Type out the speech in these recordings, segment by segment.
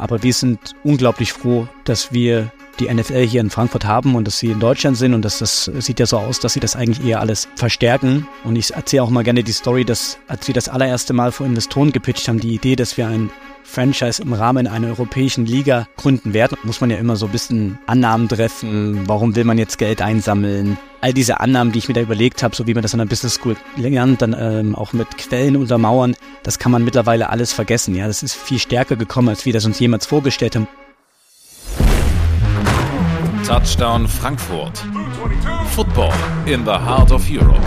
Aber wir sind unglaublich froh, dass wir die NFL hier in Frankfurt haben und dass sie in Deutschland sind und dass das sieht ja so aus, dass sie das eigentlich eher alles verstärken. Und ich erzähle auch mal gerne die Story, dass als wir das allererste Mal vor Investoren gepitcht haben, die Idee, dass wir ein Franchise im Rahmen einer europäischen Liga gründen werden, muss man ja immer so ein bisschen Annahmen treffen. Warum will man jetzt Geld einsammeln? All diese Annahmen, die ich mir da überlegt habe, so wie man das an der Business School lernt, dann ähm, auch mit Quellen untermauern, das kann man mittlerweile alles vergessen. Ja, das ist viel stärker gekommen, als wir das uns jemals vorgestellt haben. Touchdown Frankfurt. Football in the heart of Europe.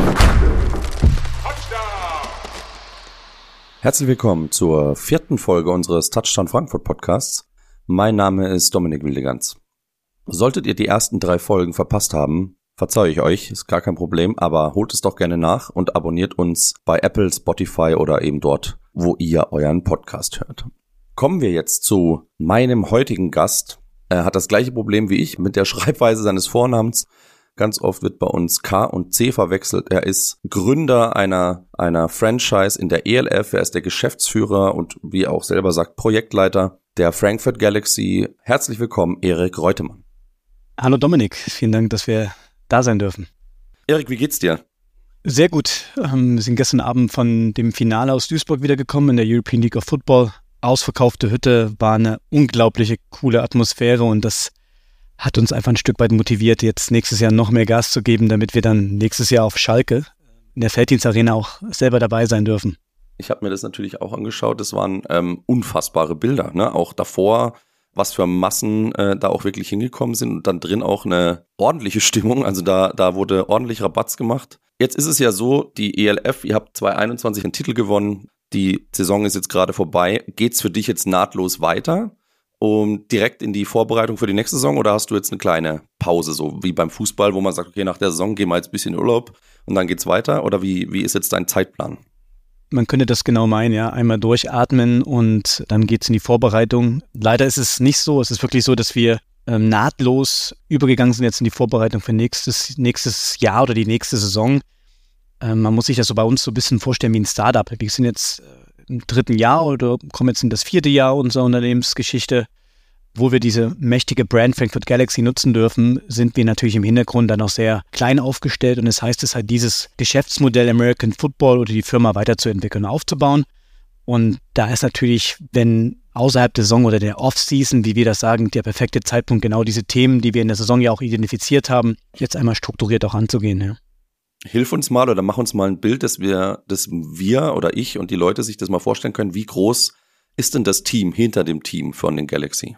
Herzlich willkommen zur vierten Folge unseres Touchdown Frankfurt Podcasts. Mein Name ist Dominik Wildeganz. Solltet ihr die ersten drei Folgen verpasst haben, verzeihe ich euch, ist gar kein Problem, aber holt es doch gerne nach und abonniert uns bei Apple, Spotify oder eben dort, wo ihr euren Podcast hört. Kommen wir jetzt zu meinem heutigen Gast. Er hat das gleiche Problem wie ich mit der Schreibweise seines Vornamens. Ganz oft wird bei uns K und C verwechselt. Er ist Gründer einer, einer Franchise in der ELF. Er ist der Geschäftsführer und wie er auch selber sagt, Projektleiter der Frankfurt Galaxy. Herzlich willkommen, Erik Reutemann. Hallo Dominik, vielen Dank, dass wir da sein dürfen. Erik, wie geht's dir? Sehr gut. Ähm, wir sind gestern Abend von dem Finale aus Duisburg wiedergekommen in der European League of Football. Ausverkaufte Hütte, war eine unglaubliche coole Atmosphäre und das hat uns einfach ein Stück weit motiviert, jetzt nächstes Jahr noch mehr Gas zu geben, damit wir dann nächstes Jahr auf Schalke in der Felddienstarena auch selber dabei sein dürfen. Ich habe mir das natürlich auch angeschaut. Das waren ähm, unfassbare Bilder. Ne? Auch davor, was für Massen äh, da auch wirklich hingekommen sind und dann drin auch eine ordentliche Stimmung. Also da, da wurde ordentlich Rabatz gemacht. Jetzt ist es ja so, die ELF, ihr habt 2021 einen Titel gewonnen. Die Saison ist jetzt gerade vorbei. Geht's für dich jetzt nahtlos weiter? Um direkt in die Vorbereitung für die nächste Saison oder hast du jetzt eine kleine Pause, so wie beim Fußball, wo man sagt, okay, nach der Saison gehen wir jetzt ein bisschen in Urlaub und dann geht's weiter? Oder wie, wie ist jetzt dein Zeitplan? Man könnte das genau meinen, ja. Einmal durchatmen und dann geht's in die Vorbereitung. Leider ist es nicht so. Es ist wirklich so, dass wir ähm, nahtlos übergegangen sind jetzt in die Vorbereitung für nächstes, nächstes Jahr oder die nächste Saison. Ähm, man muss sich das so bei uns so ein bisschen vorstellen wie ein Startup. Wir sind jetzt äh, im dritten Jahr oder kommen jetzt in das vierte Jahr unserer Unternehmensgeschichte, wo wir diese mächtige Brand Frankfurt Galaxy nutzen dürfen, sind wir natürlich im Hintergrund dann auch sehr klein aufgestellt und das heißt es halt, dieses Geschäftsmodell American Football oder die Firma weiterzuentwickeln und aufzubauen. Und da ist natürlich, wenn außerhalb der Saison oder der Off-Season, wie wir das sagen, der perfekte Zeitpunkt, genau diese Themen, die wir in der Saison ja auch identifiziert haben, jetzt einmal strukturiert auch anzugehen. Ja. Hilf uns mal oder mach uns mal ein Bild, dass wir, dass wir oder ich und die Leute sich das mal vorstellen können. Wie groß ist denn das Team hinter dem Team von den Galaxy?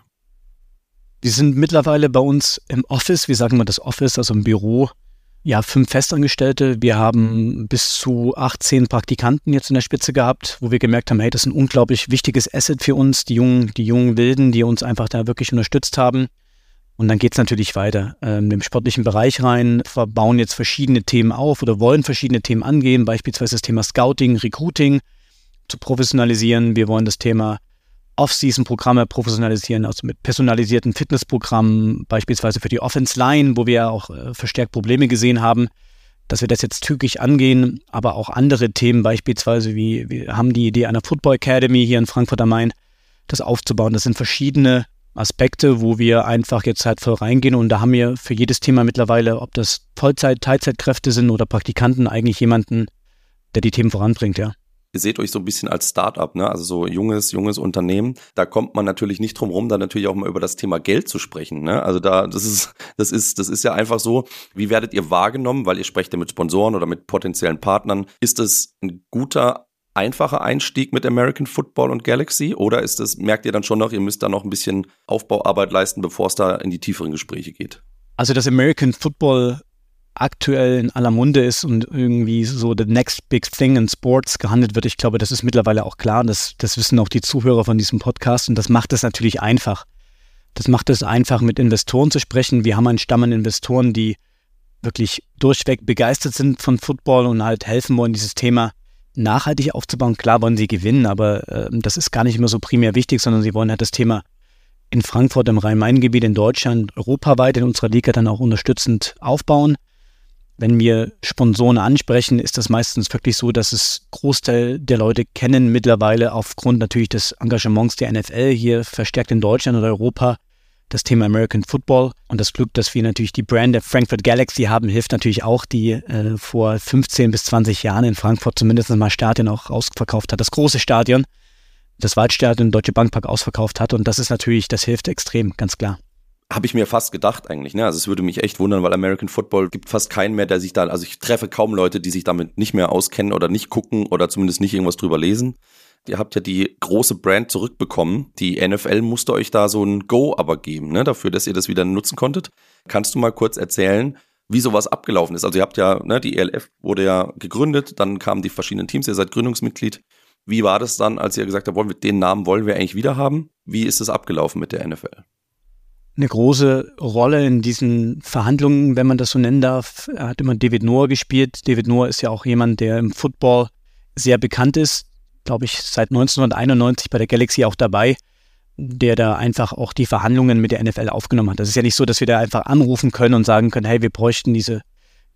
Die sind mittlerweile bei uns im Office, wie sagen wir das Office, also im Büro, ja, fünf Festangestellte. Wir haben bis zu 18 Praktikanten jetzt in der Spitze gehabt, wo wir gemerkt haben, hey, das ist ein unglaublich wichtiges Asset für uns, die jungen, die jungen Wilden, die uns einfach da wirklich unterstützt haben. Und dann geht's natürlich weiter ähm, im sportlichen Bereich rein, bauen jetzt verschiedene Themen auf oder wollen verschiedene Themen angehen, beispielsweise das Thema Scouting, Recruiting zu professionalisieren. Wir wollen das Thema Off-Season-Programme professionalisieren, also mit personalisierten Fitnessprogrammen, beispielsweise für die Offense-Line, wo wir auch äh, verstärkt Probleme gesehen haben, dass wir das jetzt zügig angehen, aber auch andere Themen, beispielsweise wie wir haben die Idee einer Football Academy hier in Frankfurt am Main, das aufzubauen. Das sind verschiedene Aspekte, wo wir einfach jetzt halt voll reingehen und da haben wir für jedes Thema mittlerweile, ob das Vollzeit-, Teilzeitkräfte sind oder Praktikanten, eigentlich jemanden, der die Themen voranbringt, ja. Ihr seht euch so ein bisschen als Startup, ne? Also so junges, junges Unternehmen. Da kommt man natürlich nicht drum rum, da natürlich auch mal über das Thema Geld zu sprechen, ne? Also da, das ist, das ist, das ist ja einfach so. Wie werdet ihr wahrgenommen? Weil ihr sprecht ja mit Sponsoren oder mit potenziellen Partnern. Ist es ein guter einfacher Einstieg mit American Football und Galaxy? Oder ist es, merkt ihr dann schon noch, ihr müsst da noch ein bisschen Aufbauarbeit leisten, bevor es da in die tieferen Gespräche geht? Also, dass American Football aktuell in aller Munde ist und irgendwie so the next big thing in Sports gehandelt wird, ich glaube, das ist mittlerweile auch klar. Das, das wissen auch die Zuhörer von diesem Podcast und das macht es natürlich einfach. Das macht es einfach, mit Investoren zu sprechen. Wir haben einen Stamm an Investoren, die wirklich durchweg begeistert sind von Football und halt helfen wollen, dieses Thema nachhaltig aufzubauen. Klar wollen sie gewinnen, aber äh, das ist gar nicht immer so primär wichtig, sondern sie wollen halt das Thema in Frankfurt, im Rhein-Main-Gebiet, in Deutschland, europaweit in unserer Liga dann auch unterstützend aufbauen. Wenn wir Sponsoren ansprechen, ist das meistens wirklich so, dass es Großteil der Leute kennen mittlerweile aufgrund natürlich des Engagements der NFL hier verstärkt in Deutschland oder Europa das Thema American Football und das Glück, dass wir natürlich die Brand der Frankfurt Galaxy haben, hilft natürlich auch, die äh, vor 15 bis 20 Jahren in Frankfurt zumindest mal Stadion auch ausverkauft hat, das große Stadion, das Waldstadion Deutsche Bankpark ausverkauft hat und das ist natürlich, das hilft extrem, ganz klar. Habe ich mir fast gedacht eigentlich, ne? Also es würde mich echt wundern, weil American Football gibt fast keinen mehr, der sich da, also ich treffe kaum Leute, die sich damit nicht mehr auskennen oder nicht gucken oder zumindest nicht irgendwas drüber lesen. Ihr habt ja die große Brand zurückbekommen. Die NFL musste euch da so ein Go aber geben, ne, dafür, dass ihr das wieder nutzen konntet. Kannst du mal kurz erzählen, wie sowas abgelaufen ist? Also ihr habt ja, ne, die ELF wurde ja gegründet, dann kamen die verschiedenen Teams, ihr seid Gründungsmitglied. Wie war das dann, als ihr gesagt habt, wollen wir den Namen wollen wir eigentlich wieder haben? Wie ist es abgelaufen mit der NFL? Eine große Rolle in diesen Verhandlungen, wenn man das so nennen darf, hat immer David Noah gespielt. David Noah ist ja auch jemand, der im Football sehr bekannt ist glaube ich, seit 1991 bei der Galaxy auch dabei, der da einfach auch die Verhandlungen mit der NFL aufgenommen hat. Das ist ja nicht so, dass wir da einfach anrufen können und sagen können, hey, wir bräuchten diese,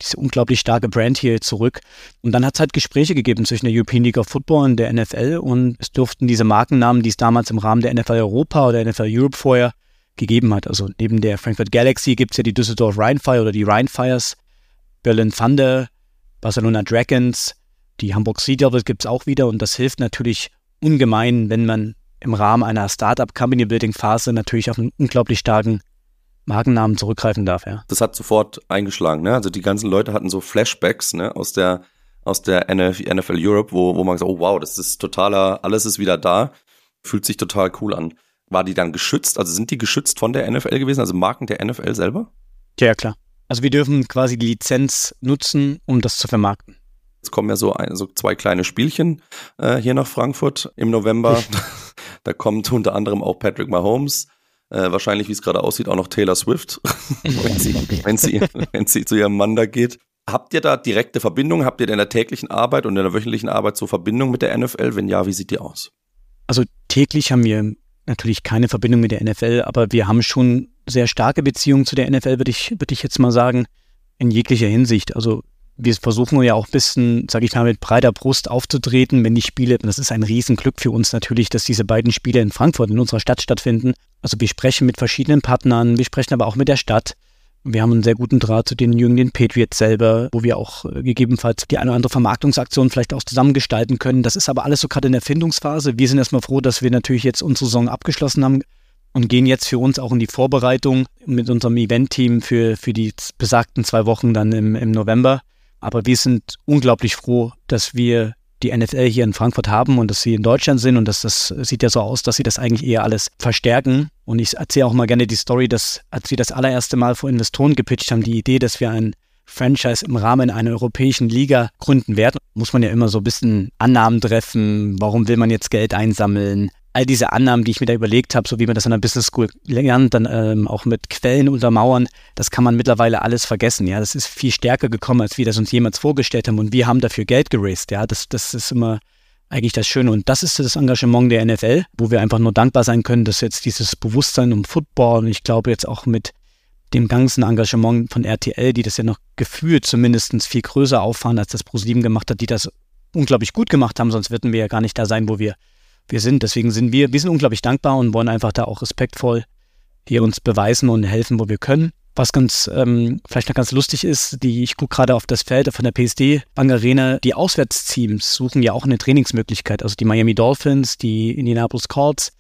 diese unglaublich starke Brand hier zurück. Und dann hat es halt Gespräche gegeben zwischen der European League of Football und der NFL und es durften diese Markennamen, die es damals im Rahmen der NFL Europa oder NFL Europe vorher gegeben hat. Also neben der Frankfurt Galaxy gibt es ja die Düsseldorf Rheinfire oder die Rheinfires, Berlin Thunder, Barcelona Dragons, die Hamburg Sea Devils gibt es auch wieder und das hilft natürlich ungemein, wenn man im Rahmen einer Startup Company Building Phase natürlich auf einen unglaublich starken Markennamen zurückgreifen darf, ja. Das hat sofort eingeschlagen, ne? Also die ganzen Leute hatten so Flashbacks, ne, aus der aus der NFL Europe, wo, wo man sagt, oh wow, das ist totaler, alles ist wieder da, fühlt sich total cool an. War die dann geschützt? Also sind die geschützt von der NFL gewesen, also Marken der NFL selber? Ja, ja klar. Also wir dürfen quasi die Lizenz nutzen, um das zu vermarkten. Jetzt kommen ja so, ein, so zwei kleine Spielchen äh, hier nach Frankfurt im November. da kommt unter anderem auch Patrick Mahomes. Äh, wahrscheinlich, wie es gerade aussieht, auch noch Taylor Swift, wenn, sie, wenn, sie, wenn sie zu ihrem Mann da geht. Habt ihr da direkte Verbindung? Habt ihr in der täglichen Arbeit und in der wöchentlichen Arbeit so Verbindung mit der NFL? Wenn ja, wie sieht die aus? Also täglich haben wir natürlich keine Verbindung mit der NFL, aber wir haben schon sehr starke Beziehungen zu der NFL, würde ich, würde ich jetzt mal sagen, in jeglicher Hinsicht. Also wir versuchen ja auch ein bisschen, sage ich mal, mit breiter Brust aufzutreten, wenn die Spiele, das ist ein Riesenglück für uns natürlich, dass diese beiden Spiele in Frankfurt, in unserer Stadt stattfinden. Also wir sprechen mit verschiedenen Partnern, wir sprechen aber auch mit der Stadt. Wir haben einen sehr guten Draht zu den Jüngeren Patriots selber, wo wir auch äh, gegebenenfalls die eine oder andere Vermarktungsaktion vielleicht auch zusammengestalten können. Das ist aber alles so gerade in der Findungsphase. Wir sind erstmal froh, dass wir natürlich jetzt unsere Saison abgeschlossen haben und gehen jetzt für uns auch in die Vorbereitung mit unserem Event-Team für, für die besagten zwei Wochen dann im, im November. Aber wir sind unglaublich froh, dass wir die NFL hier in Frankfurt haben und dass sie in Deutschland sind und dass das sieht ja so aus, dass sie das eigentlich eher alles verstärken. Und ich erzähle auch mal gerne die Story, dass als wir das allererste Mal vor Investoren gepitcht haben, die Idee, dass wir ein Franchise im Rahmen einer europäischen Liga gründen werden, muss man ja immer so ein bisschen Annahmen treffen. Warum will man jetzt Geld einsammeln? All diese Annahmen, die ich mir da überlegt habe, so wie man das an der Business School lernt, dann ähm, auch mit Quellen untermauern, das kann man mittlerweile alles vergessen. Ja, das ist viel stärker gekommen, als wir das uns jemals vorgestellt haben. Und wir haben dafür Geld geraced. Ja, das, das ist immer eigentlich das Schöne. Und das ist das Engagement der NFL, wo wir einfach nur dankbar sein können, dass jetzt dieses Bewusstsein um Football und ich glaube jetzt auch mit dem ganzen Engagement von RTL, die das ja noch gefühlt zumindest viel größer auffahren, als das ProSieben gemacht hat, die das unglaublich gut gemacht haben, sonst würden wir ja gar nicht da sein, wo wir wir sind. Deswegen sind wir, wir sind unglaublich dankbar und wollen einfach da auch respektvoll hier uns beweisen und helfen, wo wir können. Was ganz ähm, vielleicht noch ganz lustig ist, die ich gucke gerade auf das Feld von der PSD Bank Arena. Die Auswärtsteams suchen ja auch eine Trainingsmöglichkeit. Also die Miami Dolphins, die Indianapolis Colts,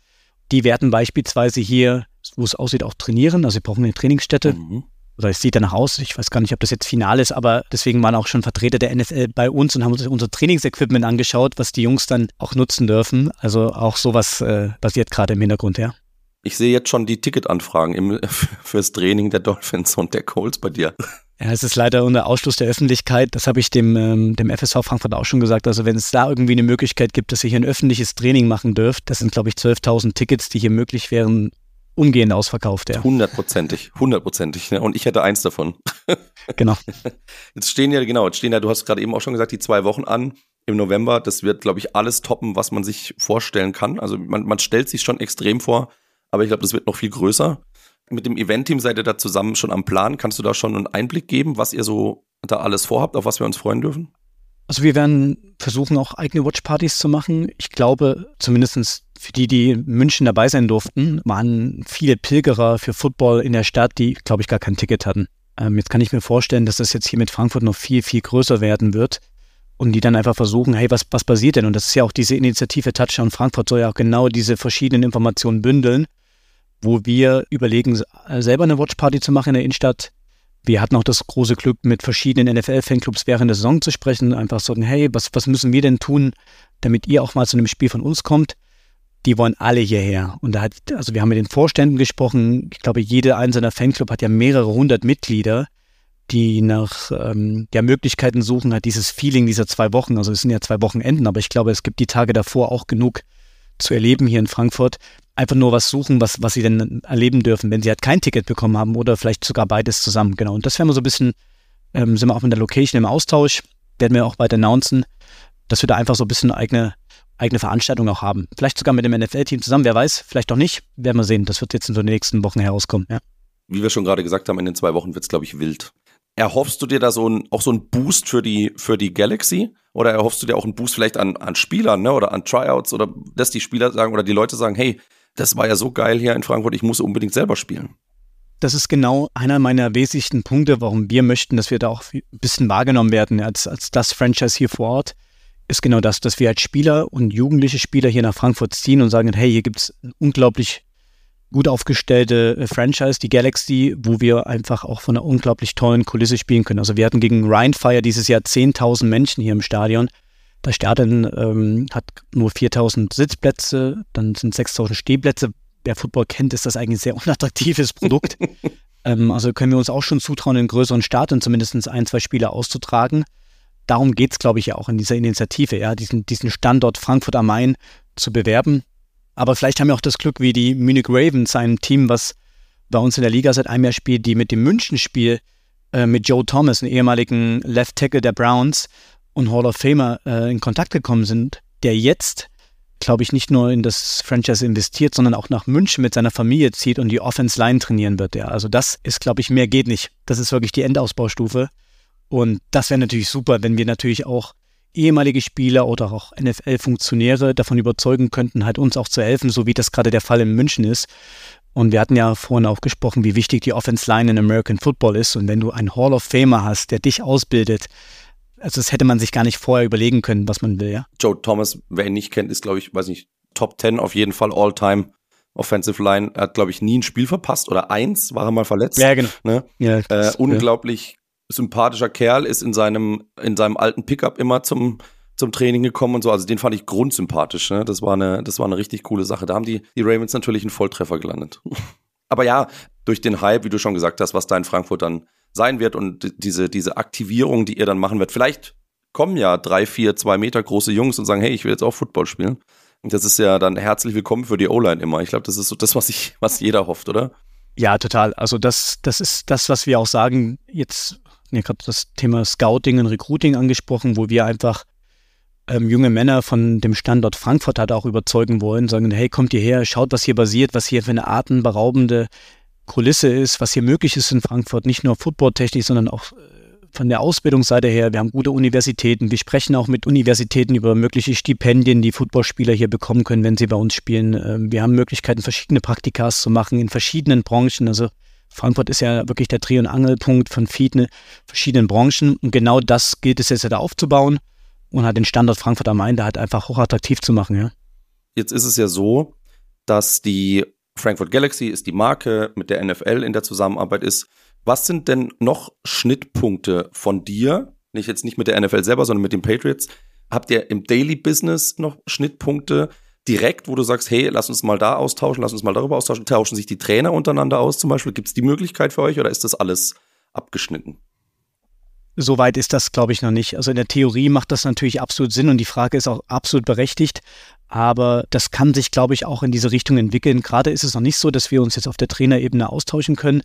die werden beispielsweise hier, wo es aussieht, auch trainieren. Also sie brauchen eine Trainingsstätte. Mhm oder es sieht danach aus, ich weiß gar nicht, ob das jetzt final ist, aber deswegen waren auch schon Vertreter der NFL bei uns und haben uns unser Trainingsequipment angeschaut, was die Jungs dann auch nutzen dürfen. Also auch sowas äh, basiert gerade im Hintergrund, ja. Ich sehe jetzt schon die Ticketanfragen im, fürs Training der Dolphins und der Colts bei dir. Ja, es ist leider unter Ausschluss der Öffentlichkeit. Das habe ich dem, ähm, dem FSV Frankfurt auch schon gesagt. Also wenn es da irgendwie eine Möglichkeit gibt, dass ihr hier ein öffentliches Training machen dürft, das sind, glaube ich, 12.000 Tickets, die hier möglich wären, umgehend ausverkauft, ja. Hundertprozentig, hundertprozentig. Ne? Und ich hätte eins davon. Genau. Jetzt stehen ja, genau, jetzt stehen ja, du hast gerade eben auch schon gesagt, die zwei Wochen an im November. Das wird, glaube ich, alles toppen, was man sich vorstellen kann. Also man, man stellt sich schon extrem vor, aber ich glaube, das wird noch viel größer. Mit dem Event-Team seid ihr da zusammen schon am Plan. Kannst du da schon einen Einblick geben, was ihr so da alles vorhabt, auf was wir uns freuen dürfen? Also wir werden versuchen, auch eigene Watchpartys zu machen. Ich glaube, zumindest für die, die in München dabei sein durften, waren viele Pilgerer für Football in der Stadt, die, glaube ich, gar kein Ticket hatten. Ähm, jetzt kann ich mir vorstellen, dass das jetzt hier mit Frankfurt noch viel, viel größer werden wird und die dann einfach versuchen, hey, was, was passiert denn? Und das ist ja auch diese Initiative Touchdown Frankfurt soll ja auch genau diese verschiedenen Informationen bündeln, wo wir überlegen, selber eine Watchparty zu machen in der Innenstadt. Wir hatten auch das große Glück, mit verschiedenen NFL-Fanclubs während der Saison zu sprechen, einfach sagen, hey, was, was müssen wir denn tun, damit ihr auch mal zu einem Spiel von uns kommt? Die wollen alle hierher. Und da hat, also wir haben mit den Vorständen gesprochen. Ich glaube, jeder einzelne Fanclub hat ja mehrere hundert Mitglieder die nach ähm, ja, Möglichkeiten suchen, hat dieses Feeling dieser zwei Wochen, also es sind ja zwei Wochenenden, aber ich glaube, es gibt die Tage davor auch genug zu erleben hier in Frankfurt. Einfach nur was suchen, was, was sie denn erleben dürfen, wenn sie halt kein Ticket bekommen haben oder vielleicht sogar beides zusammen. Genau. Und das werden wir so ein bisschen, ähm, sind wir auch mit der Location im Austausch, werden wir auch weiter announcen, dass wir da einfach so ein bisschen eigene, eigene Veranstaltung auch haben. Vielleicht sogar mit dem NFL-Team zusammen, wer weiß, vielleicht auch nicht. Werden wir sehen. Das wird jetzt in so den nächsten Wochen herauskommen, ja. Wie wir schon gerade gesagt haben, in den zwei Wochen wird es, glaube ich, wild. Erhoffst du dir da so ein, auch so ein Boost für die, für die Galaxy? Oder erhoffst du dir auch einen Boost vielleicht an, an Spielern, ne? Oder an Tryouts? Oder dass die Spieler sagen oder die Leute sagen, hey, das war ja so geil hier in Frankfurt, ich muss unbedingt selber spielen. Das ist genau einer meiner wesentlichen Punkte, warum wir möchten, dass wir da auch ein bisschen wahrgenommen werden als, als das Franchise hier vor Ort. Ist genau das, dass wir als Spieler und jugendliche Spieler hier nach Frankfurt ziehen und sagen, hey, hier gibt es unglaublich gut aufgestellte äh, Franchise, die Galaxy, wo wir einfach auch von einer unglaublich tollen Kulisse spielen können. Also wir hatten gegen Rheinfire dieses Jahr 10.000 Menschen hier im Stadion. Das Stadion ähm, hat nur 4.000 Sitzplätze, dann sind 6.000 Stehplätze. Wer Football kennt, ist das eigentlich ein sehr unattraktives Produkt. ähm, also können wir uns auch schon zutrauen, in größeren Stadien zumindest ein, zwei Spiele auszutragen. Darum geht es, glaube ich, ja auch in dieser Initiative, ja, diesen, diesen Standort Frankfurt am Main zu bewerben. Aber vielleicht haben wir auch das Glück, wie die Munich Ravens, ein Team, was bei uns in der Liga seit einem Jahr spielt, die mit dem München-Spiel äh, mit Joe Thomas, einem ehemaligen Left Tackle der Browns und Hall of Famer, äh, in Kontakt gekommen sind, der jetzt, glaube ich, nicht nur in das Franchise investiert, sondern auch nach München mit seiner Familie zieht und die Offense Line trainieren wird. Ja. Also das ist, glaube ich, mehr geht nicht. Das ist wirklich die Endausbaustufe. Und das wäre natürlich super, wenn wir natürlich auch ehemalige Spieler oder auch NFL-Funktionäre davon überzeugen könnten, halt uns auch zu helfen, so wie das gerade der Fall in München ist. Und wir hatten ja vorhin auch gesprochen, wie wichtig die Offense Line in American Football ist. Und wenn du einen Hall of Famer hast, der dich ausbildet, also das hätte man sich gar nicht vorher überlegen können, was man will, ja. Joe Thomas, wer ihn nicht kennt, ist, glaube ich, weiß nicht, Top 10 auf jeden Fall All-Time. Offensive Line er hat, glaube ich, nie ein Spiel verpasst oder eins war er mal verletzt. Ja, genau. Ne? Ja, äh, unglaublich sympathischer Kerl, ist in seinem, in seinem alten Pickup immer zum, zum Training gekommen und so. Also den fand ich grundsympathisch. Ne? Das war eine, das war eine richtig coole Sache. Da haben die, die Ravens natürlich einen Volltreffer gelandet. Aber ja, durch den Hype, wie du schon gesagt hast, was da in Frankfurt dann sein wird und diese, diese Aktivierung, die ihr dann machen wird. Vielleicht kommen ja drei, vier, zwei Meter große Jungs und sagen, hey, ich will jetzt auch Football spielen. Und das ist ja dann herzlich willkommen für die O-Line immer. Ich glaube, das ist so das, was ich, was jeder hofft, oder? Ja, total. Also das, das ist das, was wir auch sagen. Jetzt ja gerade das Thema Scouting und Recruiting angesprochen, wo wir einfach ähm, junge Männer von dem Standort Frankfurt halt auch überzeugen wollen, sagen, hey, kommt ihr her, schaut, was hier basiert, was hier für eine atemberaubende Kulisse ist, was hier möglich ist in Frankfurt, nicht nur footballtechnisch, sondern auch äh, von der Ausbildungsseite her. Wir haben gute Universitäten. Wir sprechen auch mit Universitäten über mögliche Stipendien, die Footballspieler hier bekommen können, wenn sie bei uns spielen. Ähm, wir haben Möglichkeiten, verschiedene Praktikas zu machen in verschiedenen Branchen. Also Frankfurt ist ja wirklich der Dreh- und Angelpunkt von vielen verschiedenen Branchen. Und genau das gilt es jetzt da aufzubauen und halt den Standort Frankfurt am Main da halt einfach hochattraktiv zu machen, ja. Jetzt ist es ja so, dass die Frankfurt Galaxy ist die Marke mit der NFL in der Zusammenarbeit ist. Was sind denn noch Schnittpunkte von dir? Nicht jetzt nicht mit der NFL selber, sondern mit den Patriots. Habt ihr im Daily Business noch Schnittpunkte? Direkt, wo du sagst, hey, lass uns mal da austauschen, lass uns mal darüber austauschen? Tauschen sich die Trainer untereinander aus zum Beispiel? Gibt es die Möglichkeit für euch oder ist das alles abgeschnitten? Soweit ist das, glaube ich, noch nicht. Also in der Theorie macht das natürlich absolut Sinn und die Frage ist auch absolut berechtigt. Aber das kann sich, glaube ich, auch in diese Richtung entwickeln. Gerade ist es noch nicht so, dass wir uns jetzt auf der Trainerebene austauschen können.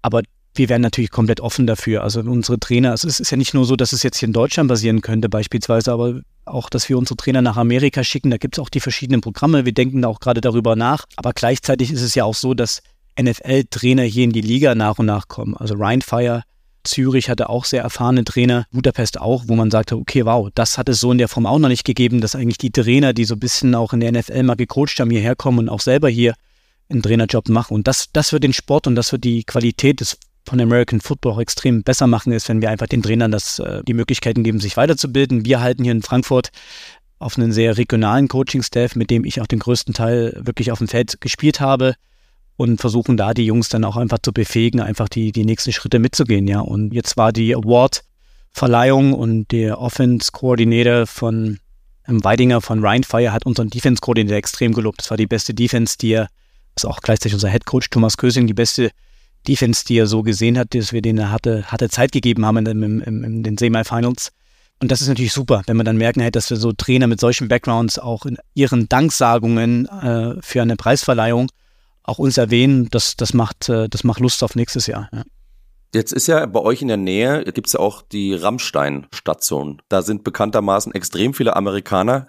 Aber wir wären natürlich komplett offen dafür. Also unsere Trainer, also es ist ja nicht nur so, dass es jetzt hier in Deutschland basieren könnte beispielsweise, aber auch, dass wir unsere Trainer nach Amerika schicken. Da gibt es auch die verschiedenen Programme. Wir denken da auch gerade darüber nach. Aber gleichzeitig ist es ja auch so, dass NFL-Trainer hier in die Liga nach und nach kommen. Also Ryan Fire, Zürich hatte auch sehr erfahrene Trainer, Budapest auch, wo man sagte, okay, wow, das hat es so in der Form auch noch nicht gegeben, dass eigentlich die Trainer, die so ein bisschen auch in der NFL mal gecoacht haben, hierher kommen und auch selber hier einen Trainerjob machen. Und das, das wird den Sport und das wird die Qualität des von American Football auch extrem besser machen, ist, wenn wir einfach den Trainern das, äh, die Möglichkeiten geben, sich weiterzubilden. Wir halten hier in Frankfurt auf einen sehr regionalen Coaching-Staff, mit dem ich auch den größten Teil wirklich auf dem Feld gespielt habe und versuchen da die Jungs dann auch einfach zu befähigen, einfach die, die nächsten Schritte mitzugehen, ja. Und jetzt war die Award-Verleihung und der Offense-Koordinator von ähm, Weidinger von Ryan Fire hat unseren Defense-Koordinator extrem gelobt. Das war die beste Defense, die er, ist auch gleichzeitig unser Head-Coach Thomas Kösing, die beste Defense, die er so gesehen hat, dass wir denen hatte, hatte Zeit gegeben haben in, in, in, in den Semifinals. Und das ist natürlich super, wenn man dann merken hätte, dass wir so Trainer mit solchen Backgrounds auch in ihren Danksagungen äh, für eine Preisverleihung auch uns erwähnen. Das, das, macht, äh, das macht Lust auf nächstes Jahr. Ja. Jetzt ist ja bei euch in der Nähe, gibt es ja auch die Rammstein-Station. Da sind bekanntermaßen extrem viele Amerikaner.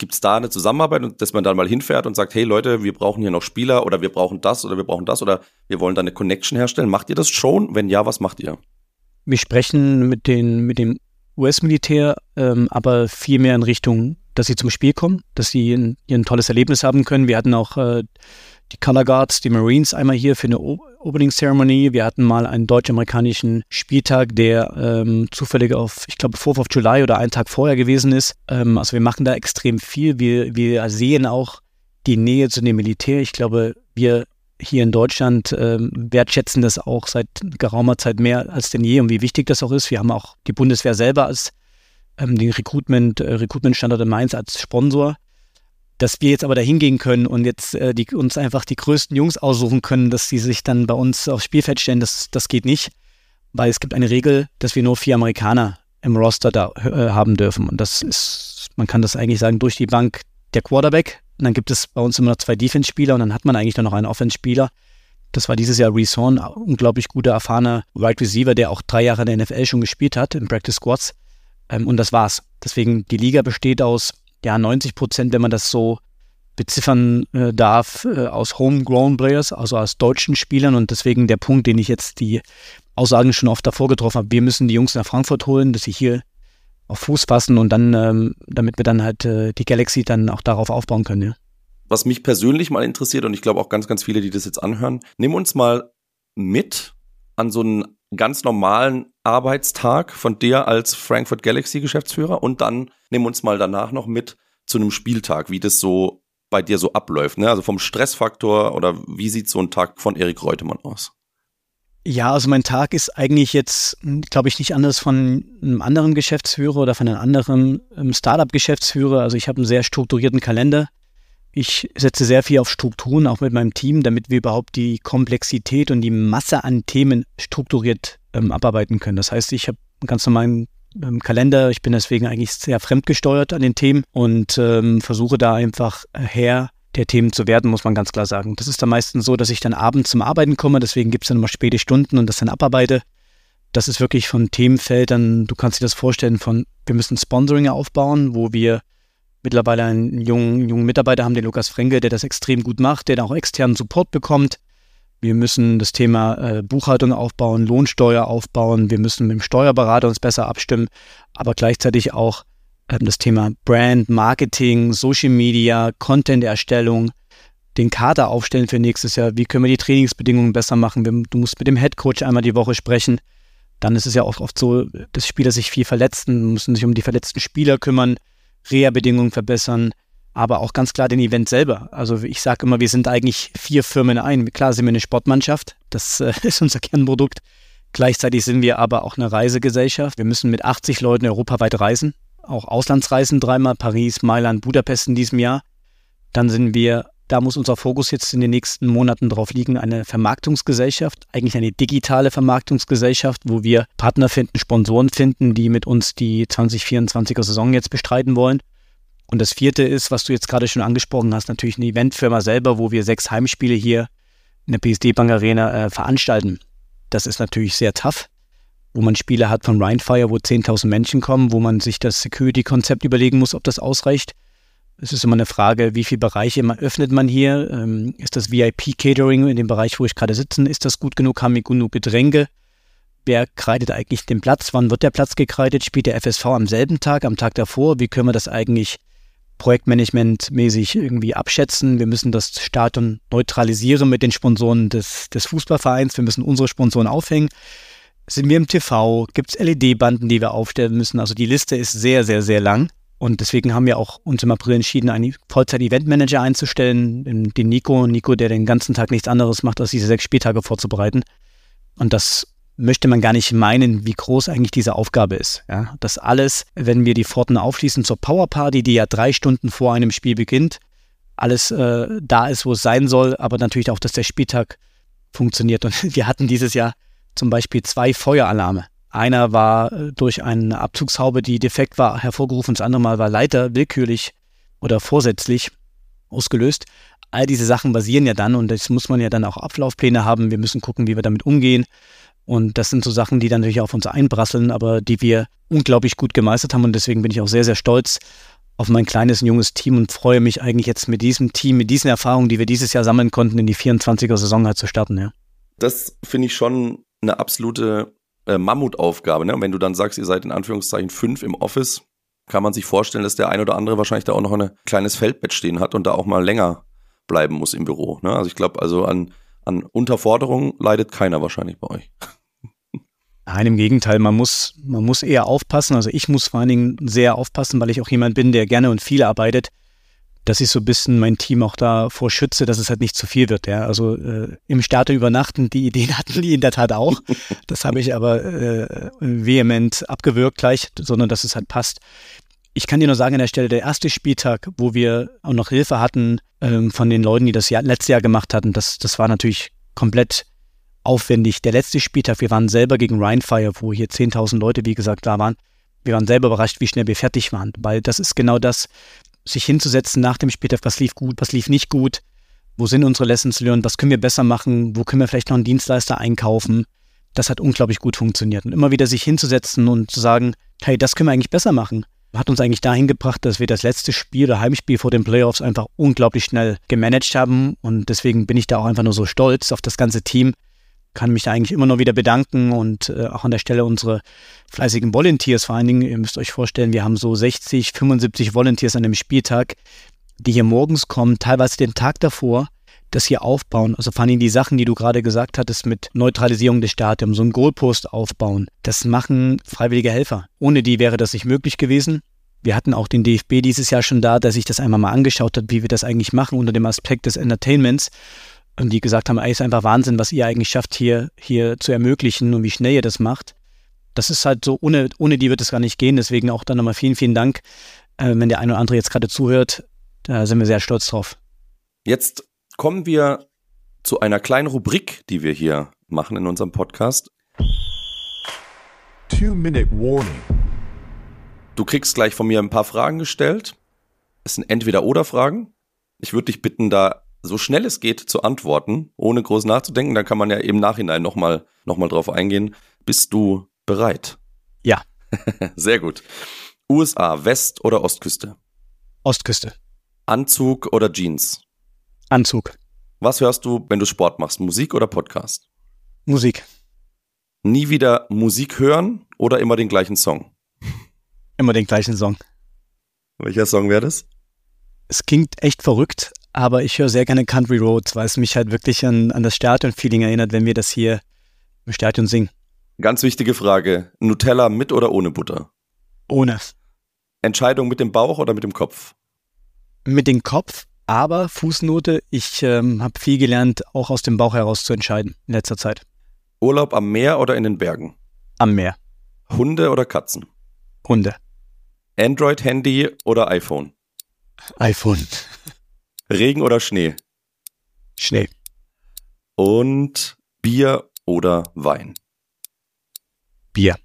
Gibt es da eine Zusammenarbeit, dass man dann mal hinfährt und sagt, hey Leute, wir brauchen hier noch Spieler oder wir brauchen das oder wir brauchen das oder wir wollen da eine Connection herstellen? Macht ihr das schon? Wenn ja, was macht ihr? Wir sprechen mit, den, mit dem US-Militär, ähm, aber viel mehr in Richtung, dass sie zum Spiel kommen, dass sie ein, ein tolles Erlebnis haben können. Wir hatten auch äh, die Color Guards, die Marines einmal hier für eine Opening Ceremony. Wir hatten mal einen deutsch-amerikanischen Spieltag, der ähm, zufällig auf, ich glaube, 4th of July oder einen Tag vorher gewesen ist. Ähm, also wir machen da extrem viel. Wir, wir sehen auch die Nähe zu dem Militär. Ich glaube, wir hier in Deutschland ähm, wertschätzen das auch seit geraumer Zeit mehr als denn je und wie wichtig das auch ist. Wir haben auch die Bundeswehr selber als ähm, den Recruitment, äh, Recruitment-Standort in Mainz als Sponsor dass wir jetzt aber da hingehen können und jetzt äh, die, uns einfach die größten Jungs aussuchen können, dass sie sich dann bei uns aufs Spielfeld stellen, das, das geht nicht. Weil es gibt eine Regel, dass wir nur vier Amerikaner im Roster da äh, haben dürfen. Und das ist, man kann das eigentlich sagen, durch die Bank der Quarterback. Und dann gibt es bei uns immer noch zwei Defense-Spieler und dann hat man eigentlich nur noch einen Offense-Spieler. Das war dieses Jahr Reese Horn, unglaublich guter, erfahrener Wide Receiver, der auch drei Jahre in der NFL schon gespielt hat, im Practice Squads. Ähm, und das war's. Deswegen, die Liga besteht aus ja, 90 Prozent, wenn man das so beziffern äh, darf, äh, aus Homegrown Players, also aus deutschen Spielern. Und deswegen der Punkt, den ich jetzt die Aussagen schon oft davor getroffen habe, wir müssen die Jungs nach Frankfurt holen, dass sie hier auf Fuß fassen und dann, ähm, damit wir dann halt äh, die Galaxy dann auch darauf aufbauen können. Ja. Was mich persönlich mal interessiert und ich glaube auch ganz, ganz viele, die das jetzt anhören, nimm uns mal mit an so einen ganz normalen Arbeitstag von dir als Frankfurt Galaxy Geschäftsführer und dann nimm uns mal danach noch mit zu einem Spieltag, wie das so bei dir so abläuft. Ne? Also vom Stressfaktor oder wie sieht so ein Tag von Erik Reutemann aus? Ja, also mein Tag ist eigentlich jetzt, glaube ich, nicht anders von einem anderen Geschäftsführer oder von einem anderen ähm, Startup-Geschäftsführer. Also ich habe einen sehr strukturierten Kalender. Ich setze sehr viel auf Strukturen, auch mit meinem Team, damit wir überhaupt die Komplexität und die Masse an Themen strukturiert ähm, abarbeiten können. Das heißt, ich habe einen ganz normalen ähm, Kalender. Ich bin deswegen eigentlich sehr fremdgesteuert an den Themen und ähm, versuche da einfach Herr der Themen zu werden, muss man ganz klar sagen. Das ist dann meistens so, dass ich dann abends zum Arbeiten komme, deswegen gibt es dann immer späte Stunden und das dann abarbeite. Das ist wirklich von Themenfeldern, du kannst dir das vorstellen, von wir müssen Sponsoring aufbauen, wo wir mittlerweile einen jungen, jungen Mitarbeiter haben, den Lukas Frenke, der das extrem gut macht, der dann auch externen Support bekommt. Wir müssen das Thema äh, Buchhaltung aufbauen, Lohnsteuer aufbauen. Wir müssen mit dem Steuerberater uns besser abstimmen, aber gleichzeitig auch ähm, das Thema Brand, Marketing, Social Media, Content-Erstellung, den Kader aufstellen für nächstes Jahr. Wie können wir die Trainingsbedingungen besser machen? Du musst mit dem Headcoach einmal die Woche sprechen. Dann ist es ja oft, oft so, dass Spieler sich viel verletzen, müssen sich um die verletzten Spieler kümmern, Reha-Bedingungen verbessern aber auch ganz klar den Event selber. Also ich sage immer, wir sind eigentlich vier Firmen ein. Klar sind wir eine Sportmannschaft, das äh, ist unser Kernprodukt. Gleichzeitig sind wir aber auch eine Reisegesellschaft. Wir müssen mit 80 Leuten europaweit reisen, auch Auslandsreisen dreimal, Paris, Mailand, Budapest in diesem Jahr. Dann sind wir, da muss unser Fokus jetzt in den nächsten Monaten drauf liegen, eine Vermarktungsgesellschaft, eigentlich eine digitale Vermarktungsgesellschaft, wo wir Partner finden, Sponsoren finden, die mit uns die 2024er Saison jetzt bestreiten wollen. Und das vierte ist, was du jetzt gerade schon angesprochen hast, natürlich eine Eventfirma selber, wo wir sechs Heimspiele hier in der PSD Bank Arena äh, veranstalten. Das ist natürlich sehr tough, wo man Spiele hat von Rheinfire, wo 10.000 Menschen kommen, wo man sich das Security-Konzept überlegen muss, ob das ausreicht. Es ist immer eine Frage, wie viele Bereiche man, öffnet man hier? Ähm, ist das VIP-Catering in dem Bereich, wo ich gerade sitze? Ist das gut genug? Haben wir genug Getränke? wer kreidet eigentlich den Platz, wann wird der Platz gekreidet, spielt der FSV am selben Tag, am Tag davor, wie können wir das eigentlich projektmanagementmäßig irgendwie abschätzen. Wir müssen das Stadion neutralisieren mit den Sponsoren des, des Fußballvereins. Wir müssen unsere Sponsoren aufhängen. Sind wir im TV? Gibt es LED-Banden, die wir aufstellen müssen? Also die Liste ist sehr, sehr, sehr lang. Und deswegen haben wir auch uns im April entschieden, einen Vollzeit-Event-Manager einzustellen, den Nico. Nico, der den ganzen Tag nichts anderes macht, als diese sechs Spieltage vorzubereiten. Und das möchte man gar nicht meinen, wie groß eigentlich diese Aufgabe ist. Ja, das alles, wenn wir die Pforten aufschließen zur Powerparty, die ja drei Stunden vor einem Spiel beginnt, alles äh, da ist, wo es sein soll, aber natürlich auch, dass der Spieltag funktioniert. Und wir hatten dieses Jahr zum Beispiel zwei Feueralarme. Einer war äh, durch eine Abzugshaube, die defekt war, hervorgerufen. Das andere Mal war Leiter willkürlich oder vorsätzlich ausgelöst. All diese Sachen basieren ja dann und das muss man ja dann auch Ablaufpläne haben. Wir müssen gucken, wie wir damit umgehen. Und das sind so Sachen, die dann natürlich auf uns einprasseln, aber die wir unglaublich gut gemeistert haben. Und deswegen bin ich auch sehr, sehr stolz auf mein kleines, junges Team und freue mich eigentlich jetzt mit diesem Team, mit diesen Erfahrungen, die wir dieses Jahr sammeln konnten, in die 24er Saison halt zu starten. Ja. Das finde ich schon eine absolute äh, Mammutaufgabe. Ne? Und wenn du dann sagst, ihr seid in Anführungszeichen fünf im Office, kann man sich vorstellen, dass der ein oder andere wahrscheinlich da auch noch ein kleines Feldbett stehen hat und da auch mal länger bleiben muss im Büro. Ne? Also ich glaube, also an, an Unterforderung leidet keiner wahrscheinlich bei euch. Nein, im Gegenteil, man muss, man muss eher aufpassen. Also ich muss vor allen Dingen sehr aufpassen, weil ich auch jemand bin, der gerne und viel arbeitet, dass ich so ein bisschen mein Team auch davor schütze, dass es halt nicht zu viel wird. Ja. Also äh, im Starte übernachten, die Ideen hatten die in der Tat auch. Das habe ich aber äh, vehement abgewürgt gleich, sondern dass es halt passt. Ich kann dir nur sagen an der Stelle, der erste Spieltag, wo wir auch noch Hilfe hatten ähm, von den Leuten, die das Jahr, letzte Jahr gemacht hatten, das, das war natürlich komplett aufwendig. Der letzte Spieltag, wir waren selber gegen Rheinfire, wo hier 10.000 Leute, wie gesagt, da waren. Wir waren selber überrascht, wie schnell wir fertig waren, weil das ist genau das, sich hinzusetzen nach dem Spieltag, was lief gut, was lief nicht gut, wo sind unsere Lessons learned, was können wir besser machen, wo können wir vielleicht noch einen Dienstleister einkaufen. Das hat unglaublich gut funktioniert. Und immer wieder sich hinzusetzen und zu sagen, hey, das können wir eigentlich besser machen, hat uns eigentlich dahin gebracht, dass wir das letzte Spiel oder Heimspiel vor den Playoffs einfach unglaublich schnell gemanagt haben. Und deswegen bin ich da auch einfach nur so stolz auf das ganze Team, kann mich da eigentlich immer noch wieder bedanken und äh, auch an der Stelle unsere fleißigen Volunteers vor allen Dingen. Ihr müsst euch vorstellen, wir haben so 60, 75 Volunteers an dem Spieltag, die hier morgens kommen, teilweise den Tag davor, das hier aufbauen. Also vor allem die Sachen, die du gerade gesagt hattest mit Neutralisierung des Stadiums, so ein Goalpost aufbauen. Das machen freiwillige Helfer. Ohne die wäre das nicht möglich gewesen. Wir hatten auch den DFB dieses Jahr schon da, der sich das einmal mal angeschaut hat, wie wir das eigentlich machen unter dem Aspekt des Entertainments und die gesagt haben, ey, ist einfach Wahnsinn, was ihr eigentlich schafft, hier, hier zu ermöglichen und wie schnell ihr das macht. Das ist halt so, ohne, ohne die wird es gar nicht gehen. Deswegen auch dann nochmal vielen, vielen Dank. Äh, wenn der eine oder andere jetzt gerade zuhört, da sind wir sehr stolz drauf. Jetzt kommen wir zu einer kleinen Rubrik, die wir hier machen in unserem Podcast. Two-Minute Warning. Du kriegst gleich von mir ein paar Fragen gestellt. Es sind entweder oder Fragen. Ich würde dich bitten, da so schnell es geht zu antworten, ohne groß nachzudenken. Da kann man ja im Nachhinein nochmal noch mal drauf eingehen. Bist du bereit? Ja. Sehr gut. USA, West- oder Ostküste? Ostküste. Anzug oder Jeans? Anzug. Was hörst du, wenn du Sport machst? Musik oder Podcast? Musik. Nie wieder Musik hören oder immer den gleichen Song? Immer den gleichen Song. Welcher Song wäre das? Es klingt echt verrückt, aber ich höre sehr gerne Country Roads, weil es mich halt wirklich an, an das Stadion-Feeling erinnert, wenn wir das hier im Stadion singen. Ganz wichtige Frage. Nutella mit oder ohne Butter? Ohne. Entscheidung mit dem Bauch oder mit dem Kopf? Mit dem Kopf, aber Fußnote, ich ähm, habe viel gelernt, auch aus dem Bauch heraus zu entscheiden in letzter Zeit. Urlaub am Meer oder in den Bergen? Am Meer. Hunde oder Katzen? Hunde. Android-Handy oder iPhone? iPhone. Regen oder Schnee? Schnee. Und Bier oder Wein? Bier.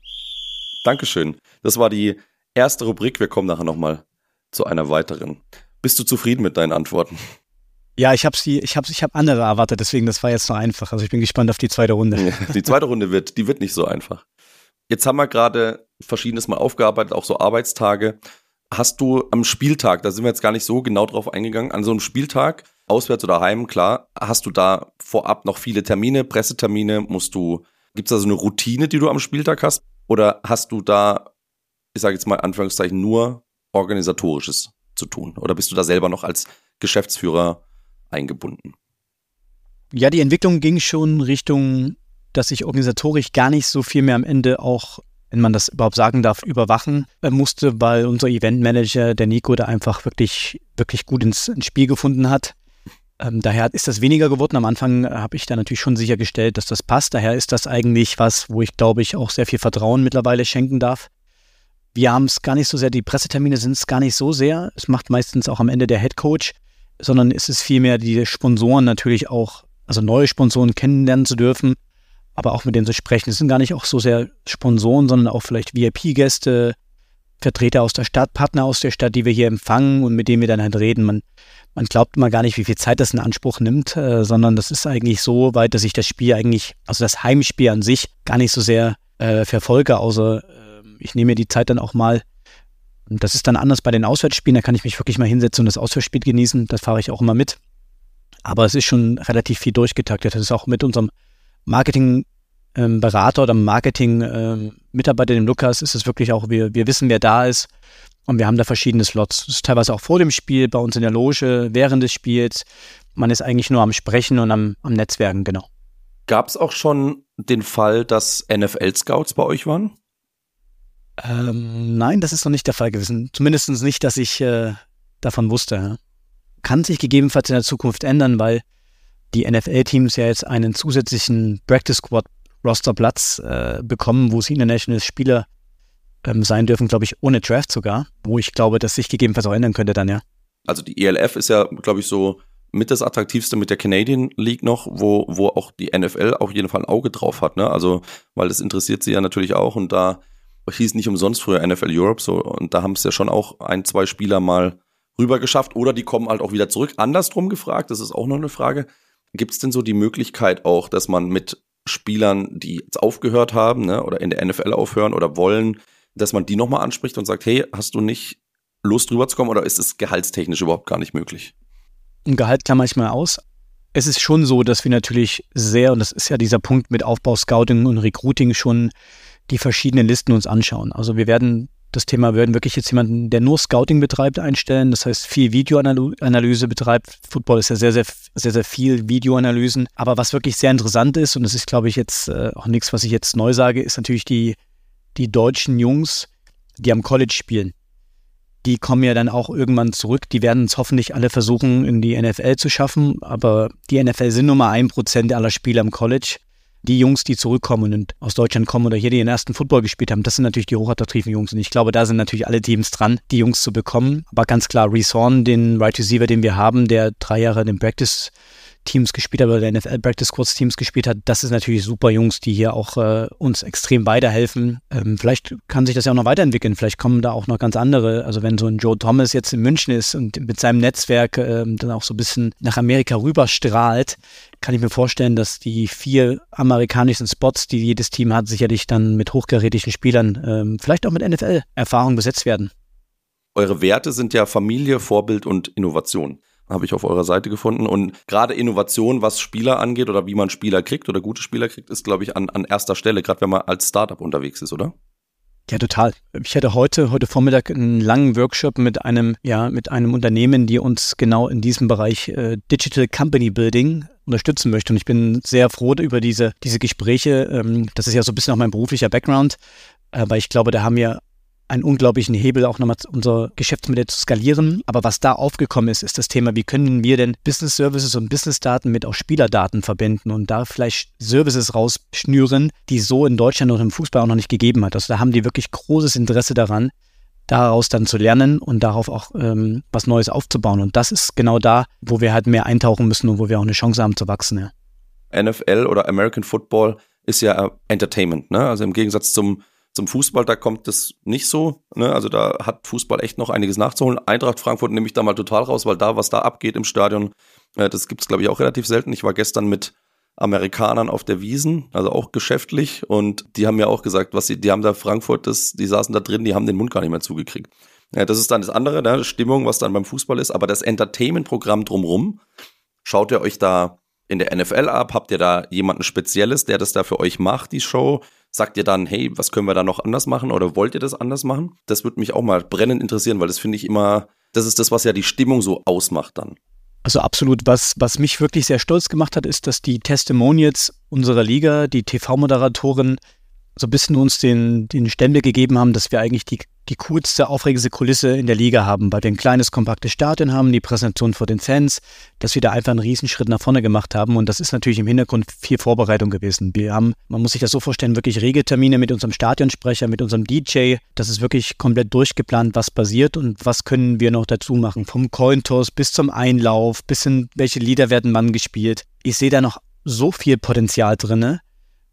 Dankeschön. Das war die erste Rubrik. Wir kommen nachher nochmal zu einer weiteren. Bist du zufrieden mit deinen Antworten? Ja, ich habe sie, ich habe, ich habe andere erwartet, deswegen das war jetzt so einfach. Also ich bin gespannt auf die zweite Runde. Die zweite Runde wird, die wird nicht so einfach. Jetzt haben wir gerade verschiedenes Mal aufgearbeitet, auch so Arbeitstage. Hast du am Spieltag, da sind wir jetzt gar nicht so genau drauf eingegangen, an so einem Spieltag, auswärts oder heim, klar, hast du da vorab noch viele Termine, Pressetermine, musst du Gibt es da so eine Routine, die du am Spieltag hast? Oder hast du da, ich sage jetzt mal Anführungszeichen, nur organisatorisches zu tun? Oder bist du da selber noch als Geschäftsführer eingebunden? Ja, die Entwicklung ging schon Richtung, dass ich organisatorisch gar nicht so viel mehr am Ende auch, wenn man das überhaupt sagen darf, überwachen musste, weil unser Eventmanager, der Nico, da einfach wirklich, wirklich gut ins, ins Spiel gefunden hat. Ähm, daher ist das weniger geworden. Am Anfang äh, habe ich da natürlich schon sichergestellt, dass das passt. Daher ist das eigentlich was, wo ich glaube ich auch sehr viel Vertrauen mittlerweile schenken darf. Wir haben es gar nicht so sehr, die Pressetermine sind es gar nicht so sehr. Es macht meistens auch am Ende der Head Coach, sondern es ist vielmehr die Sponsoren natürlich auch, also neue Sponsoren kennenlernen zu dürfen, aber auch mit denen zu sprechen. Es sind gar nicht auch so sehr Sponsoren, sondern auch vielleicht VIP-Gäste, Vertreter aus der Stadt, Partner aus der Stadt, die wir hier empfangen und mit denen wir dann halt reden. Man, man glaubt immer gar nicht, wie viel Zeit das in Anspruch nimmt, äh, sondern das ist eigentlich so weit, dass ich das Spiel eigentlich, also das Heimspiel an sich, gar nicht so sehr äh, verfolge, außer ich nehme mir die Zeit dann auch mal. Das ist dann anders bei den Auswärtsspielen, da kann ich mich wirklich mal hinsetzen und das Auswärtsspiel genießen. Das fahre ich auch immer mit. Aber es ist schon relativ viel durchgetaktet. Das ist auch mit unserem Marketingberater ähm, oder Marketing-Mitarbeiter, ähm, dem Lukas, ist es wirklich auch, wir, wir wissen, wer da ist. Und wir haben da verschiedene Slots. Das ist teilweise auch vor dem Spiel, bei uns in der Loge, während des Spiels. Man ist eigentlich nur am Sprechen und am, am Netzwerken, genau. Gab es auch schon den Fall, dass NFL-Scouts bei euch waren? Ähm, nein, das ist noch nicht der Fall gewesen. Zumindest nicht, dass ich äh, davon wusste. Ja. Kann sich gegebenenfalls in der Zukunft ändern, weil die NFL-Teams ja jetzt einen zusätzlichen Practice Squad Rosterplatz äh, bekommen, wo sie International Spieler ähm, sein dürfen, glaube ich, ohne Draft sogar, wo ich glaube, dass sich gegebenenfalls auch ändern könnte dann, ja. Also die ELF ist ja, glaube ich, so mit das attraktivste mit der Canadian League noch, wo, wo auch die NFL auf jeden Fall ein Auge drauf hat, ne? Also, weil das interessiert sie ja natürlich auch und da hieß nicht umsonst früher NFL Europe so und da haben es ja schon auch ein, zwei Spieler mal rüber geschafft oder die kommen halt auch wieder zurück. Andersrum gefragt, das ist auch noch eine Frage. Gibt es denn so die Möglichkeit auch, dass man mit Spielern, die jetzt aufgehört haben, ne, oder in der NFL aufhören oder wollen, dass man die nochmal anspricht und sagt, hey, hast du nicht Lust rüberzukommen oder ist es gehaltstechnisch überhaupt gar nicht möglich? Ein Gehalt klammer ich mal aus. Es ist schon so, dass wir natürlich sehr, und das ist ja dieser Punkt mit Aufbau, Scouting und Recruiting schon die verschiedenen Listen uns anschauen. Also wir werden das Thema, wir werden wirklich jetzt jemanden, der nur Scouting betreibt, einstellen. Das heißt, viel Videoanalyse betreibt. Football ist ja sehr, sehr, sehr, sehr viel Videoanalysen. Aber was wirklich sehr interessant ist, und das ist, glaube ich, jetzt äh, auch nichts, was ich jetzt neu sage, ist natürlich die, die deutschen Jungs, die am College spielen. Die kommen ja dann auch irgendwann zurück. Die werden es hoffentlich alle versuchen, in die NFL zu schaffen. Aber die NFL sind nur mal ein Prozent aller Spieler am College die Jungs, die zurückkommen und aus Deutschland kommen oder hier den ersten Football gespielt haben, das sind natürlich die hochattraktiven Jungs. Und ich glaube, da sind natürlich alle Teams dran, die Jungs zu bekommen. Aber ganz klar, Reese Horn, den Right Receiver, den wir haben, der drei Jahre den Practice Teams gespielt hat oder der NFL Practice Squads Teams gespielt hat, das ist natürlich super Jungs, die hier auch äh, uns extrem weiterhelfen. Ähm, vielleicht kann sich das ja auch noch weiterentwickeln. Vielleicht kommen da auch noch ganz andere. Also wenn so ein Joe Thomas jetzt in München ist und mit seinem Netzwerk ähm, dann auch so ein bisschen nach Amerika rüberstrahlt, kann ich mir vorstellen, dass die vier amerikanischen Spots, die jedes Team hat, sicherlich dann mit hochkarätischen Spielern, ähm, vielleicht auch mit NFL-Erfahrung besetzt werden. Eure Werte sind ja Familie, Vorbild und Innovation. Habe ich auf eurer Seite gefunden. Und gerade Innovation, was Spieler angeht oder wie man Spieler kriegt oder gute Spieler kriegt, ist, glaube ich, an, an erster Stelle, gerade wenn man als Startup unterwegs ist, oder? Ja, total. Ich hatte heute, heute Vormittag einen langen Workshop mit einem, ja, mit einem Unternehmen, die uns genau in diesem Bereich äh, Digital Company Building unterstützen möchte. Und ich bin sehr froh über diese, diese Gespräche. Ähm, das ist ja so ein bisschen auch mein beruflicher Background, weil ich glaube, da haben wir einen unglaublichen Hebel, auch nochmal unser Geschäftsmodell zu skalieren. Aber was da aufgekommen ist, ist das Thema, wie können wir denn Business Services und Business Daten mit auch Spielerdaten verbinden und da vielleicht Services rausschnüren, die so in Deutschland und im Fußball auch noch nicht gegeben hat. Also da haben die wirklich großes Interesse daran, daraus dann zu lernen und darauf auch ähm, was Neues aufzubauen. Und das ist genau da, wo wir halt mehr eintauchen müssen und wo wir auch eine Chance haben zu wachsen. Ja. NFL oder American Football ist ja Entertainment, ne? Also im Gegensatz zum zum Fußball, da kommt das nicht so. Ne? Also da hat Fußball echt noch einiges nachzuholen. Eintracht Frankfurt nehme ich da mal total raus, weil da, was da abgeht im Stadion, äh, das gibt's glaube ich, auch relativ selten. Ich war gestern mit Amerikanern auf der Wiesen, also auch geschäftlich, und die haben mir auch gesagt, was sie, die haben da Frankfurt, das, die saßen da drin, die haben den Mund gar nicht mehr zugekriegt. Ja, das ist dann das andere, ne? Stimmung, was dann beim Fußball ist, aber das Entertainment-Programm drumrum, schaut ihr euch da in der NFL ab? Habt ihr da jemanden Spezielles, der das da für euch macht, die Show? Sagt ihr dann, hey, was können wir da noch anders machen oder wollt ihr das anders machen? Das würde mich auch mal brennend interessieren, weil das finde ich immer, das ist das, was ja die Stimmung so ausmacht dann. Also absolut, was, was mich wirklich sehr stolz gemacht hat, ist, dass die Testimonials unserer Liga, die TV-Moderatoren, so ein bisschen uns den, den Stempel gegeben haben, dass wir eigentlich die, die coolste, aufregendste Kulisse in der Liga haben, weil wir ein kleines, kompaktes Stadion haben, die Präsentation vor den Fans, dass wir da einfach einen Riesenschritt nach vorne gemacht haben. Und das ist natürlich im Hintergrund viel Vorbereitung gewesen. Wir haben, man muss sich das so vorstellen, wirklich Regeltermine mit unserem Stadionsprecher, mit unserem DJ. Das ist wirklich komplett durchgeplant, was passiert und was können wir noch dazu machen. Vom Cointos bis zum Einlauf, bis hin, welche Lieder werden wann gespielt. Ich sehe da noch so viel Potenzial drinne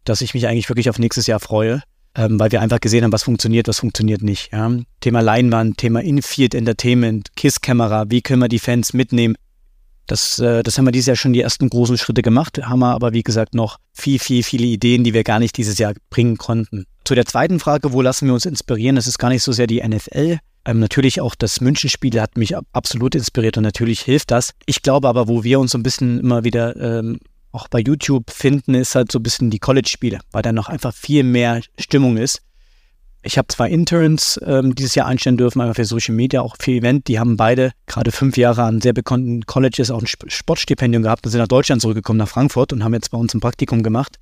dass ich mich eigentlich wirklich auf nächstes Jahr freue, ähm, weil wir einfach gesehen haben, was funktioniert, was funktioniert nicht. Ja? Thema Leinwand, Thema Infield Entertainment, KISS-Kamera, wie können wir die Fans mitnehmen? Das, äh, das haben wir dieses Jahr schon die ersten großen Schritte gemacht, haben wir aber wie gesagt noch viel, viel, viele Ideen, die wir gar nicht dieses Jahr bringen konnten. Zu der zweiten Frage, wo lassen wir uns inspirieren? Das ist gar nicht so sehr die NFL. Ähm, natürlich auch das Münchenspiel hat mich absolut inspiriert und natürlich hilft das. Ich glaube aber, wo wir uns so ein bisschen immer wieder ähm, auch bei YouTube finden, ist halt so ein bisschen die College-Spiele, weil da noch einfach viel mehr Stimmung ist. Ich habe zwei Interns ähm, dieses Jahr einstellen dürfen, einmal für Social Media, auch für Event. Die haben beide gerade fünf Jahre an sehr bekannten Colleges auch ein Sportstipendium gehabt und sind nach Deutschland zurückgekommen, nach Frankfurt und haben jetzt bei uns ein Praktikum gemacht.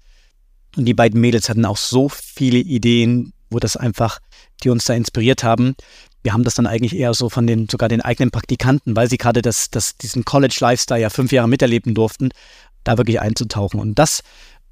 Und die beiden Mädels hatten auch so viele Ideen, wo das einfach, die uns da inspiriert haben. Wir haben das dann eigentlich eher so von den, sogar den eigenen Praktikanten, weil sie gerade das, das, diesen College-Lifestyle ja fünf Jahre miterleben durften, da wirklich einzutauchen. Und das,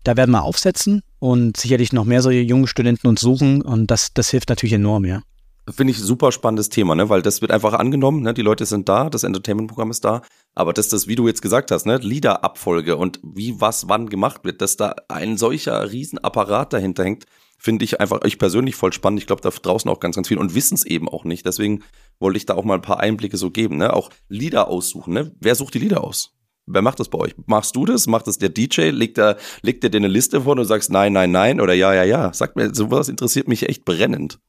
da werden wir aufsetzen und sicherlich noch mehr solche jungen Studenten uns suchen und das, das hilft natürlich enorm, ja. Finde ich super spannendes Thema, ne? weil das wird einfach angenommen, ne? die Leute sind da, das Entertainment-Programm ist da, aber dass das, wie du jetzt gesagt hast, ne? Liederabfolge und wie was wann gemacht wird, dass da ein solcher Riesenapparat dahinter hängt, finde ich einfach euch persönlich voll spannend. Ich glaube, da draußen auch ganz, ganz viel und wissen es eben auch nicht. Deswegen wollte ich da auch mal ein paar Einblicke so geben. Ne? Auch Lieder aussuchen. Ne? Wer sucht die Lieder aus? Wer macht das bei euch? Machst du das? Macht das der DJ? Legt er, legt er dir eine Liste vor und du sagst nein, nein, nein oder ja, ja, ja? Sag mir, sowas interessiert mich echt brennend.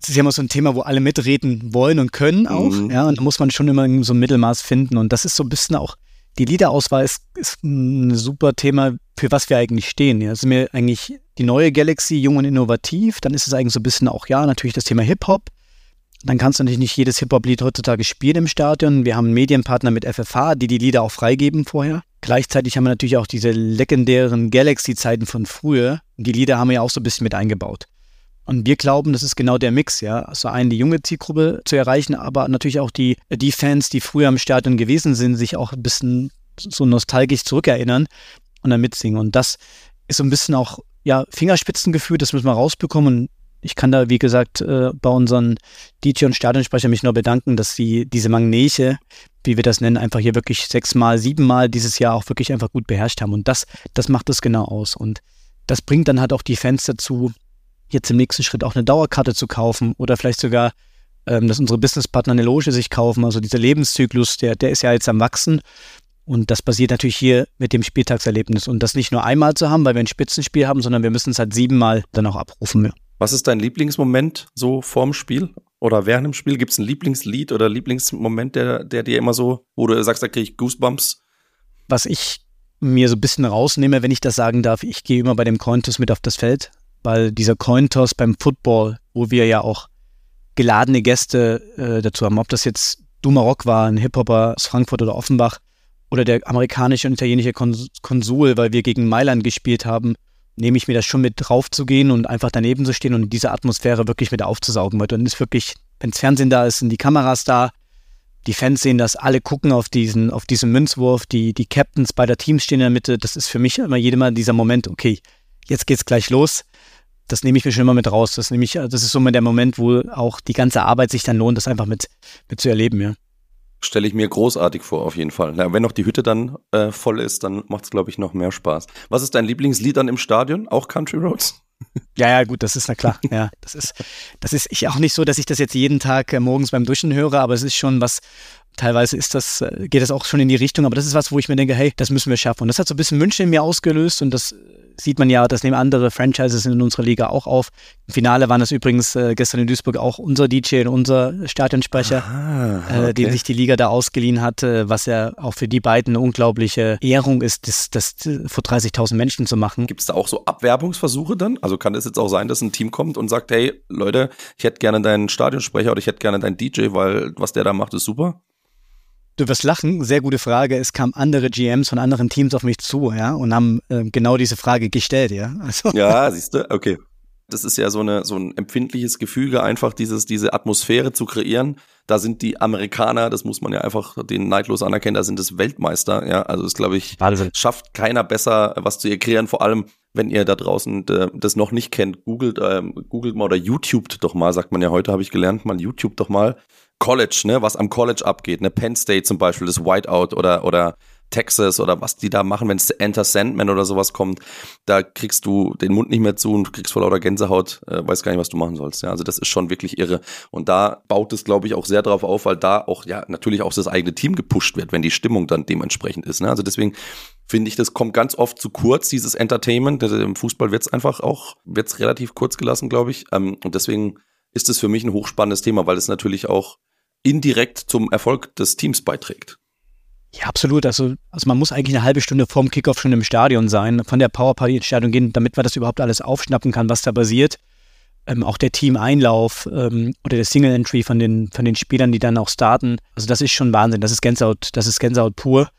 Das ist ja immer so ein Thema, wo alle mitreden wollen und können auch. Mhm. Ja, und da muss man schon immer so ein Mittelmaß finden. Und das ist so ein bisschen auch, die Liederauswahl ist, ist ein super Thema, für was wir eigentlich stehen. Ja, sind wir eigentlich die neue Galaxy, jung und innovativ. Dann ist es eigentlich so ein bisschen auch, ja, natürlich das Thema Hip-Hop. Dann kannst du natürlich nicht jedes Hip-Hop-Lied heutzutage spielen im Stadion. Wir haben einen Medienpartner mit FFH, die die Lieder auch freigeben vorher. Gleichzeitig haben wir natürlich auch diese legendären Galaxy-Zeiten von früher. Die Lieder haben wir ja auch so ein bisschen mit eingebaut. Und wir glauben, das ist genau der Mix, ja. Also einen, die junge Zielgruppe zu erreichen, aber natürlich auch die, die Fans, die früher im Stadion gewesen sind, sich auch ein bisschen so nostalgisch zurückerinnern und dann mitsingen. Und das ist so ein bisschen auch, ja, Fingerspitzengefühl, das müssen wir rausbekommen ich kann da, wie gesagt, äh, bei unseren DJ und Stadionsprecher mich nur bedanken, dass sie diese Magnete, wie wir das nennen, einfach hier wirklich sechsmal, siebenmal dieses Jahr auch wirklich einfach gut beherrscht haben. Und das, das macht es genau aus. Und das bringt dann halt auch die Fans dazu, jetzt im nächsten Schritt auch eine Dauerkarte zu kaufen oder vielleicht sogar, ähm, dass unsere Businesspartner eine Loge sich kaufen. Also dieser Lebenszyklus, der, der ist ja jetzt am Wachsen. Und das basiert natürlich hier mit dem Spieltagserlebnis. Und das nicht nur einmal zu haben, weil wir ein Spitzenspiel haben, sondern wir müssen es halt siebenmal dann auch abrufen. Ja. Was ist dein Lieblingsmoment so vorm Spiel oder während dem Spiel? Gibt es ein Lieblingslied oder Lieblingsmoment, der, der dir immer so, wo du sagst, da kriege ich Goosebumps? Was ich mir so ein bisschen rausnehme, wenn ich das sagen darf, ich gehe immer bei dem Cointos mit auf das Feld, weil dieser Cointos beim Football, wo wir ja auch geladene Gäste äh, dazu haben, ob das jetzt Du Maroc war, ein Hip-Hopper aus Frankfurt oder Offenbach, oder der amerikanische und italienische Konsul, weil wir gegen Mailand gespielt haben, nehme ich mir das schon mit drauf zu gehen und einfach daneben zu stehen und diese Atmosphäre wirklich mit aufzusaugen. Weil dann ist wirklich, wenn das Fernsehen da ist, sind die Kameras da, die Fans sehen das, alle gucken auf diesen, auf diesen Münzwurf, die, die Captains bei der Teams stehen in der Mitte. Das ist für mich immer jedem Mal dieser Moment, okay, jetzt geht's gleich los. Das nehme ich mir schon immer mit raus. Das nehme ich, das ist so mal der Moment, wo auch die ganze Arbeit sich dann lohnt, das einfach mit, mit zu erleben, ja. Stelle ich mir großartig vor, auf jeden Fall. Ja, wenn noch die Hütte dann äh, voll ist, dann macht es, glaube ich, noch mehr Spaß. Was ist dein Lieblingslied dann im Stadion? Auch Country Roads? Ja, ja, gut, das ist na klar. Ja, das ist, das ist ich auch nicht so, dass ich das jetzt jeden Tag äh, morgens beim Duschen höre, aber es ist schon was, teilweise ist das, äh, geht das auch schon in die Richtung, aber das ist was, wo ich mir denke, hey, das müssen wir schaffen. Und das hat so ein bisschen München in mir ausgelöst und das sieht man ja, das nehmen andere Franchises in unserer Liga auch auf. Im Finale waren das übrigens äh, gestern in Duisburg auch unser DJ und unser Stadionsprecher, ah, okay. äh, den sich die Liga da ausgeliehen hat, äh, was ja auch für die beiden eine unglaubliche Ehrung ist, das, das vor 30.000 Menschen zu machen. Gibt es da auch so Abwerbungsversuche dann? Also kann es jetzt auch sein, dass ein Team kommt und sagt, hey Leute, ich hätte gerne deinen Stadionsprecher oder ich hätte gerne deinen DJ, weil was der da macht, ist super? Du wirst lachen, sehr gute Frage. Es kamen andere GMs von anderen Teams auf mich zu, ja, und haben äh, genau diese Frage gestellt, ja. Also. Ja, siehst du, okay. Das ist ja so eine so ein empfindliches Gefüge, einfach dieses diese Atmosphäre zu kreieren. Da sind die Amerikaner, das muss man ja einfach den neidlos anerkennen, da sind es Weltmeister, ja. Also das glaube ich Wahnsinn. schafft keiner besser, was zu kreieren. Vor allem, wenn ihr da draußen äh, das noch nicht kennt, googelt ähm, googelt mal oder YouTubet doch mal, sagt man ja heute, habe ich gelernt, mal YouTube doch mal College, ne, was am College abgeht, ne, Penn State zum Beispiel, das Whiteout oder, oder Texas oder was die da machen, wenn es Enter Sandman oder sowas kommt, da kriegst du den Mund nicht mehr zu und kriegst vor lauter Gänsehaut, äh, weiß gar nicht, was du machen sollst. Ja, also das ist schon wirklich irre. Und da baut es, glaube ich, auch sehr darauf auf, weil da auch, ja, natürlich auch das eigene Team gepusht wird, wenn die Stimmung dann dementsprechend ist. Ne? Also deswegen finde ich, das kommt ganz oft zu kurz, dieses Entertainment. Im Fußball wird es einfach auch, wird es relativ kurz gelassen, glaube ich. Ähm, und deswegen ist es für mich ein hochspannendes Thema, weil es natürlich auch indirekt zum Erfolg des Teams beiträgt. Ja, absolut. Also, also man muss eigentlich eine halbe Stunde vorm Kickoff schon im Stadion sein, von der Powerparty ins Stadion gehen, damit man das überhaupt alles aufschnappen kann, was da passiert. Ähm, auch der Team-Einlauf ähm, oder der Single-Entry von den, von den Spielern, die dann auch starten. Also das ist schon Wahnsinn. Das ist Gänsehaut, das ist Gänsehaut pur.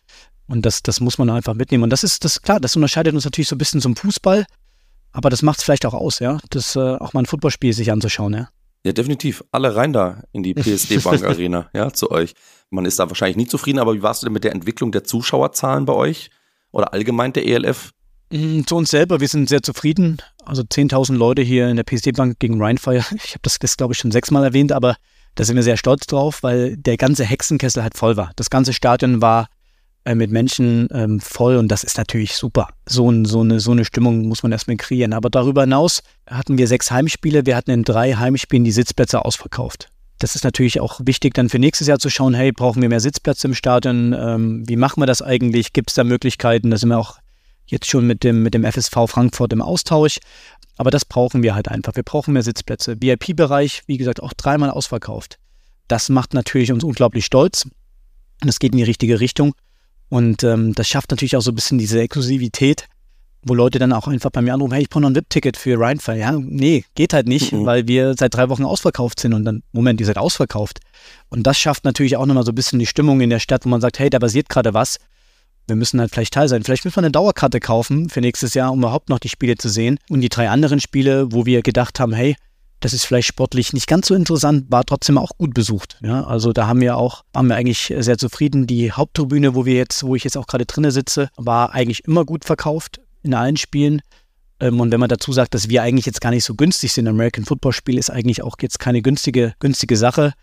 Und das, das muss man einfach mitnehmen. Und das ist, das klar, das unterscheidet uns natürlich so ein bisschen zum Fußball. Aber das macht es vielleicht auch aus, ja, das äh, auch mal ein Footballspiel sich anzuschauen, ja. Ja, definitiv. Alle rein da in die PSD Bank Arena, ja, zu euch. Man ist da wahrscheinlich nicht zufrieden, aber wie warst du denn mit der Entwicklung der Zuschauerzahlen bei euch? Oder allgemein der ELF? Mm, zu uns selber, wir sind sehr zufrieden. Also 10.000 Leute hier in der PSD Bank gegen Rheinfire. Ich habe das, das glaube ich, schon sechsmal erwähnt, aber da sind wir sehr stolz drauf, weil der ganze Hexenkessel halt voll war. Das ganze Stadion war äh, mit Menschen ähm, voll und das ist natürlich super. So, so, eine, so eine Stimmung muss man erstmal kreieren. Aber darüber hinaus hatten wir sechs Heimspiele. Wir hatten in drei Heimspielen die Sitzplätze ausverkauft. Das ist natürlich auch wichtig, dann für nächstes Jahr zu schauen, hey, brauchen wir mehr Sitzplätze im Stadion? Ähm, wie machen wir das eigentlich? Gibt es da Möglichkeiten? Da sind wir auch jetzt schon mit dem, mit dem FSV Frankfurt im Austausch. Aber das brauchen wir halt einfach. Wir brauchen mehr Sitzplätze. VIP-Bereich, wie gesagt, auch dreimal ausverkauft. Das macht natürlich uns unglaublich stolz. Es geht in die richtige Richtung. Und ähm, das schafft natürlich auch so ein bisschen diese Exklusivität, wo Leute dann auch einfach bei mir anrufen, hey, ich brauche noch ein VIP-Ticket für Rheinfire. Ja, nee, geht halt nicht, mhm. weil wir seit drei Wochen ausverkauft sind und dann, Moment, ihr seid ausverkauft. Und das schafft natürlich auch nochmal so ein bisschen die Stimmung in der Stadt, wo man sagt, hey, da basiert gerade was. Wir müssen halt vielleicht Teil sein. Vielleicht müssen wir eine Dauerkarte kaufen für nächstes Jahr, um überhaupt noch die Spiele zu sehen. Und die drei anderen Spiele, wo wir gedacht haben, hey, das ist vielleicht sportlich nicht ganz so interessant, war trotzdem auch gut besucht. Ja, also da haben wir auch, waren wir eigentlich sehr zufrieden. Die Haupttribüne, wo wir jetzt, wo ich jetzt auch gerade drinnen sitze, war eigentlich immer gut verkauft in allen Spielen. Ähm, und wenn man dazu sagt, dass wir eigentlich jetzt gar nicht so günstig sind, American Football Spiel ist eigentlich auch jetzt keine günstige, günstige Sache.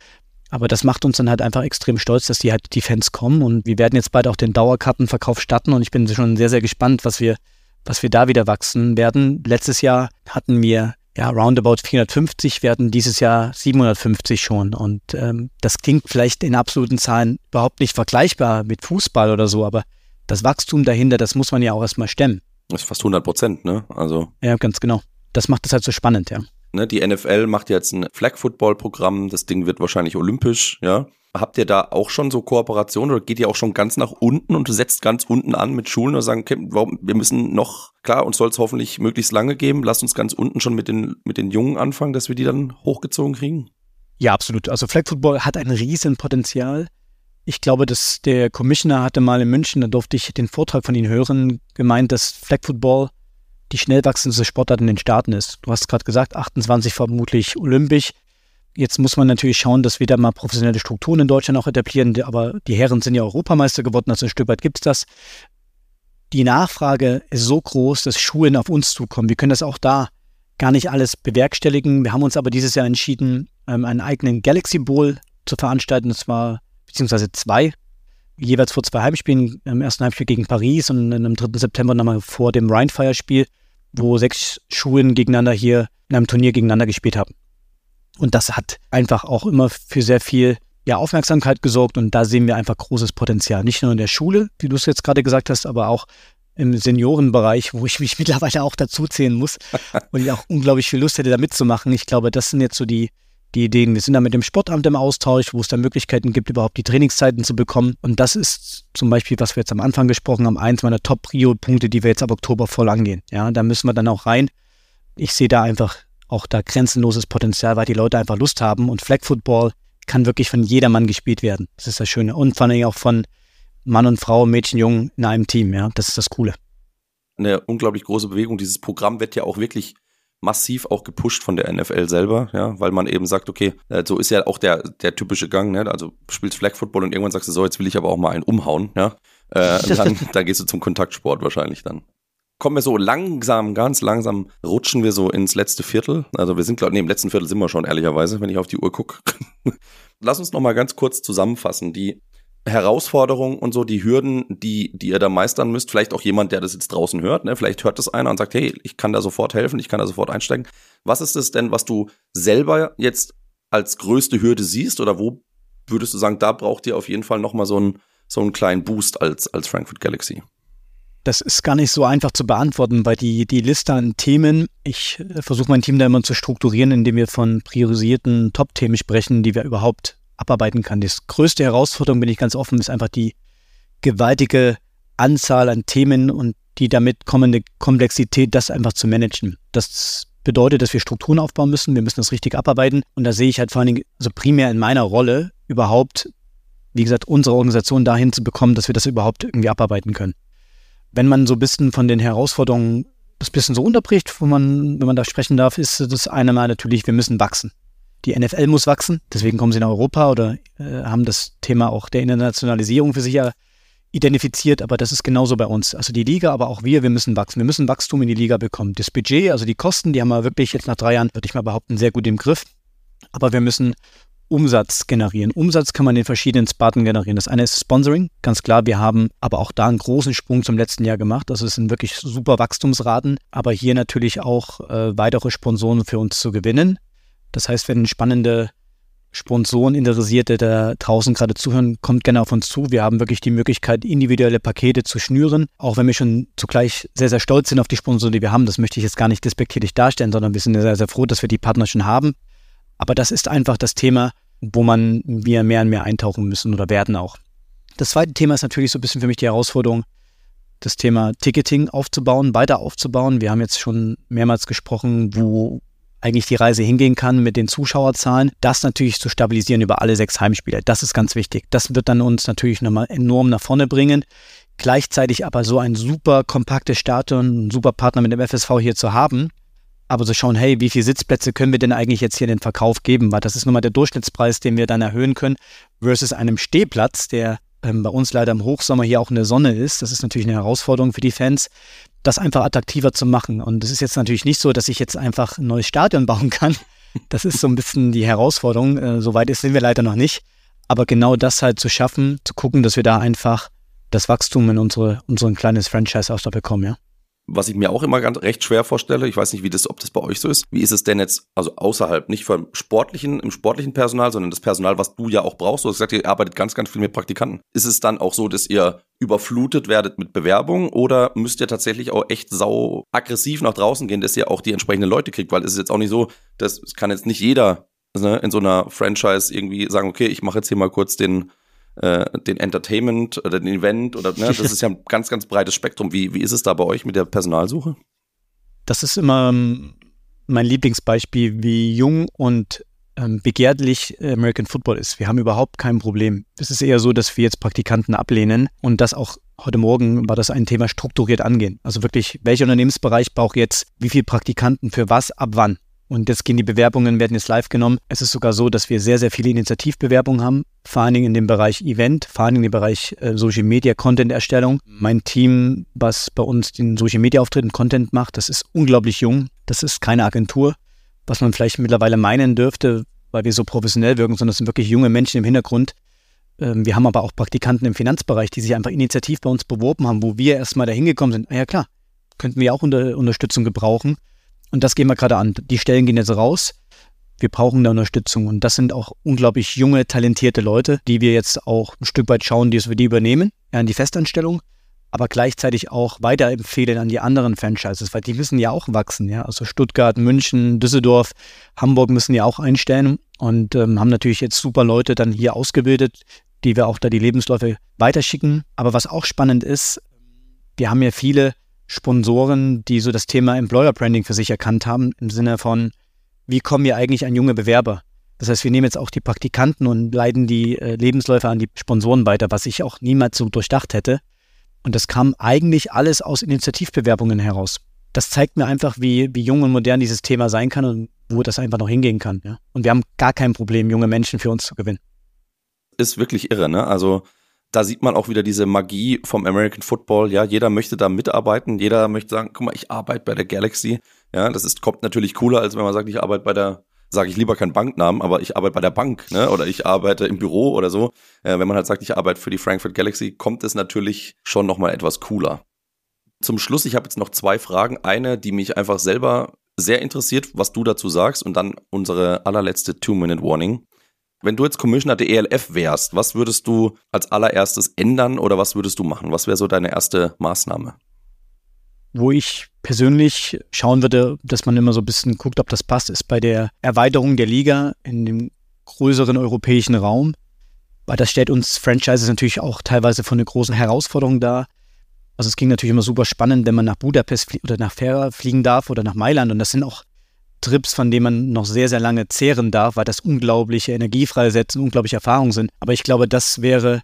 Aber das macht uns dann halt einfach extrem stolz, dass die halt die Fans kommen. Und wir werden jetzt bald auch den Dauerkartenverkauf starten. Und ich bin schon sehr, sehr gespannt, was wir, was wir da wieder wachsen werden. Letztes Jahr hatten wir ja, roundabout 450 werden dieses Jahr 750 schon. Und ähm, das klingt vielleicht in absoluten Zahlen überhaupt nicht vergleichbar mit Fußball oder so, aber das Wachstum dahinter, das muss man ja auch erstmal stemmen. Das ist fast 100 Prozent, ne? Also. Ja, ganz genau. Das macht es halt so spannend, ja. Ne, die NFL macht jetzt ein Flag-Football-Programm. Das Ding wird wahrscheinlich olympisch, ja. Habt ihr da auch schon so Kooperationen oder geht ihr auch schon ganz nach unten und setzt ganz unten an mit Schulen und sagen, okay, wir müssen noch, klar, uns soll es hoffentlich möglichst lange geben, lasst uns ganz unten schon mit den, mit den Jungen anfangen, dass wir die dann hochgezogen kriegen? Ja, absolut. Also Flag Football hat ein riesen Potenzial. Ich glaube, dass der Commissioner hatte mal in München, da durfte ich den Vortrag von Ihnen hören, gemeint, dass Flag Football die schnell wachsendste Sportart in den Staaten ist. Du hast gerade gesagt, 28 vermutlich olympisch. Jetzt muss man natürlich schauen, dass wir da mal professionelle Strukturen in Deutschland auch etablieren, aber die Herren sind ja Europameister geworden, also ein Stück weit gibt es das. Die Nachfrage ist so groß, dass Schulen auf uns zukommen. Wir können das auch da gar nicht alles bewerkstelligen. Wir haben uns aber dieses Jahr entschieden, ähm, einen eigenen Galaxy Bowl zu veranstalten, und zwar beziehungsweise zwei, jeweils vor zwei Heimspielen, im ersten Heimspiel gegen Paris und am 3. September nochmal vor dem Rheinfire-Spiel, wo sechs Schulen gegeneinander hier in einem Turnier gegeneinander gespielt haben. Und das hat einfach auch immer für sehr viel ja, Aufmerksamkeit gesorgt und da sehen wir einfach großes Potenzial. Nicht nur in der Schule, wie du es jetzt gerade gesagt hast, aber auch im Seniorenbereich, wo ich mich mittlerweile auch dazuzählen muss und ich auch unglaublich viel Lust hätte, da mitzumachen. Ich glaube, das sind jetzt so die, die Ideen. Wir sind da mit dem Sportamt im Austausch, wo es da Möglichkeiten gibt, überhaupt die Trainingszeiten zu bekommen. Und das ist zum Beispiel, was wir jetzt am Anfang gesprochen haben, eins meiner Top-Prio-Punkte, die wir jetzt ab Oktober voll angehen. Ja, da müssen wir dann auch rein. Ich sehe da einfach auch da grenzenloses Potenzial, weil die Leute einfach Lust haben und Flag Football kann wirklich von jedermann gespielt werden. Das ist das Schöne. Und vor allem auch von Mann und Frau, Mädchen, Jungen in einem Team, ja. Das ist das Coole. Eine unglaublich große Bewegung. Dieses Programm wird ja auch wirklich massiv auch gepusht von der NFL selber, ja, weil man eben sagt, okay, äh, so ist ja auch der, der typische Gang, ne? Also spielst Flag Football und irgendwann sagst du so, jetzt will ich aber auch mal einen umhauen, ja. Äh, dann, dann gehst du zum Kontaktsport wahrscheinlich dann. Kommen wir so langsam, ganz langsam, rutschen wir so ins letzte Viertel. Also wir sind, glaube nee, im letzten Viertel sind wir schon, ehrlicherweise, wenn ich auf die Uhr gucke. Lass uns noch mal ganz kurz zusammenfassen. Die Herausforderungen und so, die Hürden, die, die ihr da meistern müsst, vielleicht auch jemand, der das jetzt draußen hört, ne? vielleicht hört das einer und sagt, hey, ich kann da sofort helfen, ich kann da sofort einsteigen. Was ist es denn, was du selber jetzt als größte Hürde siehst oder wo würdest du sagen, da braucht ihr auf jeden Fall nochmal so einen, so einen kleinen Boost als, als Frankfurt Galaxy? Das ist gar nicht so einfach zu beantworten, weil die, die Liste an Themen, ich äh, versuche mein Team da immer zu strukturieren, indem wir von priorisierten Top-Themen sprechen, die wir überhaupt abarbeiten kann. Die größte Herausforderung, bin ich ganz offen, ist einfach die gewaltige Anzahl an Themen und die damit kommende Komplexität, das einfach zu managen. Das bedeutet, dass wir Strukturen aufbauen müssen, wir müssen das richtig abarbeiten. Und da sehe ich halt vor allen Dingen, also primär in meiner Rolle, überhaupt, wie gesagt, unsere Organisation dahin zu bekommen, dass wir das überhaupt irgendwie abarbeiten können. Wenn man so ein bisschen von den Herausforderungen das bisschen so unterbricht, wo man, wenn man da sprechen darf, ist das eine Mal natürlich, wir müssen wachsen. Die NFL muss wachsen, deswegen kommen sie nach Europa oder äh, haben das Thema auch der Internationalisierung für sich ja identifiziert, aber das ist genauso bei uns. Also die Liga, aber auch wir, wir müssen wachsen. Wir müssen Wachstum in die Liga bekommen. Das Budget, also die Kosten, die haben wir wirklich jetzt nach drei Jahren, würde ich mal behaupten, sehr gut im Griff. Aber wir müssen Umsatz generieren. Umsatz kann man in verschiedenen Sparten generieren. Das eine ist Sponsoring, ganz klar. Wir haben aber auch da einen großen Sprung zum letzten Jahr gemacht. Das sind wirklich super Wachstumsraten, aber hier natürlich auch äh, weitere Sponsoren für uns zu gewinnen. Das heißt, wenn spannende Sponsoren, Interessierte da draußen gerade zuhören, kommt gerne auf uns zu. Wir haben wirklich die Möglichkeit, individuelle Pakete zu schnüren, auch wenn wir schon zugleich sehr, sehr stolz sind auf die Sponsoren, die wir haben. Das möchte ich jetzt gar nicht despektierlich darstellen, sondern wir sind sehr, sehr froh, dass wir die Partner schon haben. Aber das ist einfach das Thema, wo man wir mehr und mehr eintauchen müssen oder werden auch. Das zweite Thema ist natürlich so ein bisschen für mich die Herausforderung, das Thema Ticketing aufzubauen, weiter aufzubauen. Wir haben jetzt schon mehrmals gesprochen, wo eigentlich die Reise hingehen kann mit den Zuschauerzahlen, das natürlich zu stabilisieren über alle sechs Heimspiele. Das ist ganz wichtig. Das wird dann uns natürlich nochmal enorm nach vorne bringen. Gleichzeitig aber so ein super kompaktes Stadion, ein super Partner mit dem FSV hier zu haben, aber so schauen, hey, wie viele Sitzplätze können wir denn eigentlich jetzt hier in den Verkauf geben? Weil das ist nun mal der Durchschnittspreis, den wir dann erhöhen können, versus einem Stehplatz, der ähm, bei uns leider im Hochsommer hier auch in der Sonne ist. Das ist natürlich eine Herausforderung für die Fans das einfach attraktiver zu machen. Und es ist jetzt natürlich nicht so, dass ich jetzt einfach ein neues Stadion bauen kann. Das ist so ein bisschen die Herausforderung. Äh, so weit sind wir leider noch nicht. Aber genau das halt zu schaffen, zu gucken, dass wir da einfach das Wachstum in unsere, unseren kleines Franchise auch da bekommen, ja was ich mir auch immer ganz recht schwer vorstelle, ich weiß nicht, wie das, ob das bei euch so ist. Wie ist es denn jetzt, also außerhalb, nicht vom sportlichen, im sportlichen Personal, sondern das Personal, was du ja auch brauchst. Du hast gesagt, ihr arbeitet ganz, ganz viel mit Praktikanten. Ist es dann auch so, dass ihr überflutet werdet mit Bewerbungen oder müsst ihr tatsächlich auch echt sau aggressiv nach draußen gehen, dass ihr auch die entsprechenden Leute kriegt? Weil es ist jetzt auch nicht so, das kann jetzt nicht jeder ne, in so einer Franchise irgendwie sagen, okay, ich mache jetzt hier mal kurz den äh, den Entertainment oder den Event oder ne, das ist ja ein ganz, ganz breites Spektrum. Wie, wie ist es da bei euch mit der Personalsuche? Das ist immer ähm, mein Lieblingsbeispiel, wie jung und ähm, begehrlich American Football ist. Wir haben überhaupt kein Problem. Es ist eher so, dass wir jetzt Praktikanten ablehnen und das auch heute Morgen war das ein Thema strukturiert angehen. Also wirklich, welcher Unternehmensbereich braucht jetzt wie viele Praktikanten für was, ab wann? Und jetzt gehen die Bewerbungen, werden jetzt live genommen. Es ist sogar so, dass wir sehr, sehr viele Initiativbewerbungen haben, vor allen Dingen in dem Bereich Event, vor allen Dingen im Bereich äh, Social Media Content Erstellung. Mein Team, was bei uns den Social Media Auftritten Content macht, das ist unglaublich jung. Das ist keine Agentur, was man vielleicht mittlerweile meinen dürfte, weil wir so professionell wirken, sondern es sind wirklich junge Menschen im Hintergrund. Ähm, wir haben aber auch Praktikanten im Finanzbereich, die sich einfach initiativ bei uns beworben haben, wo wir erstmal dahin gekommen sind. Ah ja klar, könnten wir auch unter Unterstützung gebrauchen. Und das gehen wir gerade an. Die Stellen gehen jetzt raus. Wir brauchen da Unterstützung. Und das sind auch unglaublich junge, talentierte Leute, die wir jetzt auch ein Stück weit schauen, die wir die übernehmen, ja, in die Festanstellung. aber gleichzeitig auch weiterempfehlen an die anderen Franchises, weil die müssen ja auch wachsen, ja. Also Stuttgart, München, Düsseldorf, Hamburg müssen ja auch einstellen und ähm, haben natürlich jetzt super Leute dann hier ausgebildet, die wir auch da die Lebensläufe weiterschicken. Aber was auch spannend ist, wir haben ja viele Sponsoren, die so das Thema Employer Branding für sich erkannt haben, im Sinne von, wie kommen wir eigentlich an junge Bewerber? Das heißt, wir nehmen jetzt auch die Praktikanten und leiten die äh, Lebensläufe an die Sponsoren weiter, was ich auch niemals so durchdacht hätte. Und das kam eigentlich alles aus Initiativbewerbungen heraus. Das zeigt mir einfach, wie, wie jung und modern dieses Thema sein kann und wo das einfach noch hingehen kann. Ja? Und wir haben gar kein Problem, junge Menschen für uns zu gewinnen. Ist wirklich irre, ne? Also da sieht man auch wieder diese Magie vom American Football. Ja, jeder möchte da mitarbeiten. Jeder möchte sagen, guck mal, ich arbeite bei der Galaxy. Ja, das ist, kommt natürlich cooler, als wenn man sagt, ich arbeite bei der, sage ich lieber keinen Banknamen, aber ich arbeite bei der Bank, ne? Oder ich arbeite im Büro oder so. Äh, wenn man halt sagt, ich arbeite für die Frankfurt Galaxy, kommt es natürlich schon nochmal etwas cooler. Zum Schluss, ich habe jetzt noch zwei Fragen. Eine, die mich einfach selber sehr interessiert, was du dazu sagst, und dann unsere allerletzte Two-Minute-Warning. Wenn du jetzt Commissioner der ELF wärst, was würdest du als allererstes ändern oder was würdest du machen? Was wäre so deine erste Maßnahme? Wo ich persönlich schauen würde, dass man immer so ein bisschen guckt, ob das passt, ist bei der Erweiterung der Liga in dem größeren europäischen Raum. Weil das stellt uns Franchises natürlich auch teilweise von einer großen Herausforderung dar. Also es ging natürlich immer super spannend, wenn man nach Budapest oder nach Fera fliegen darf oder nach Mailand. Und das sind auch Trips, von denen man noch sehr, sehr lange zehren darf, weil das unglaubliche Energie freisetzt und unglaubliche Erfahrungen sind. Aber ich glaube, das wäre,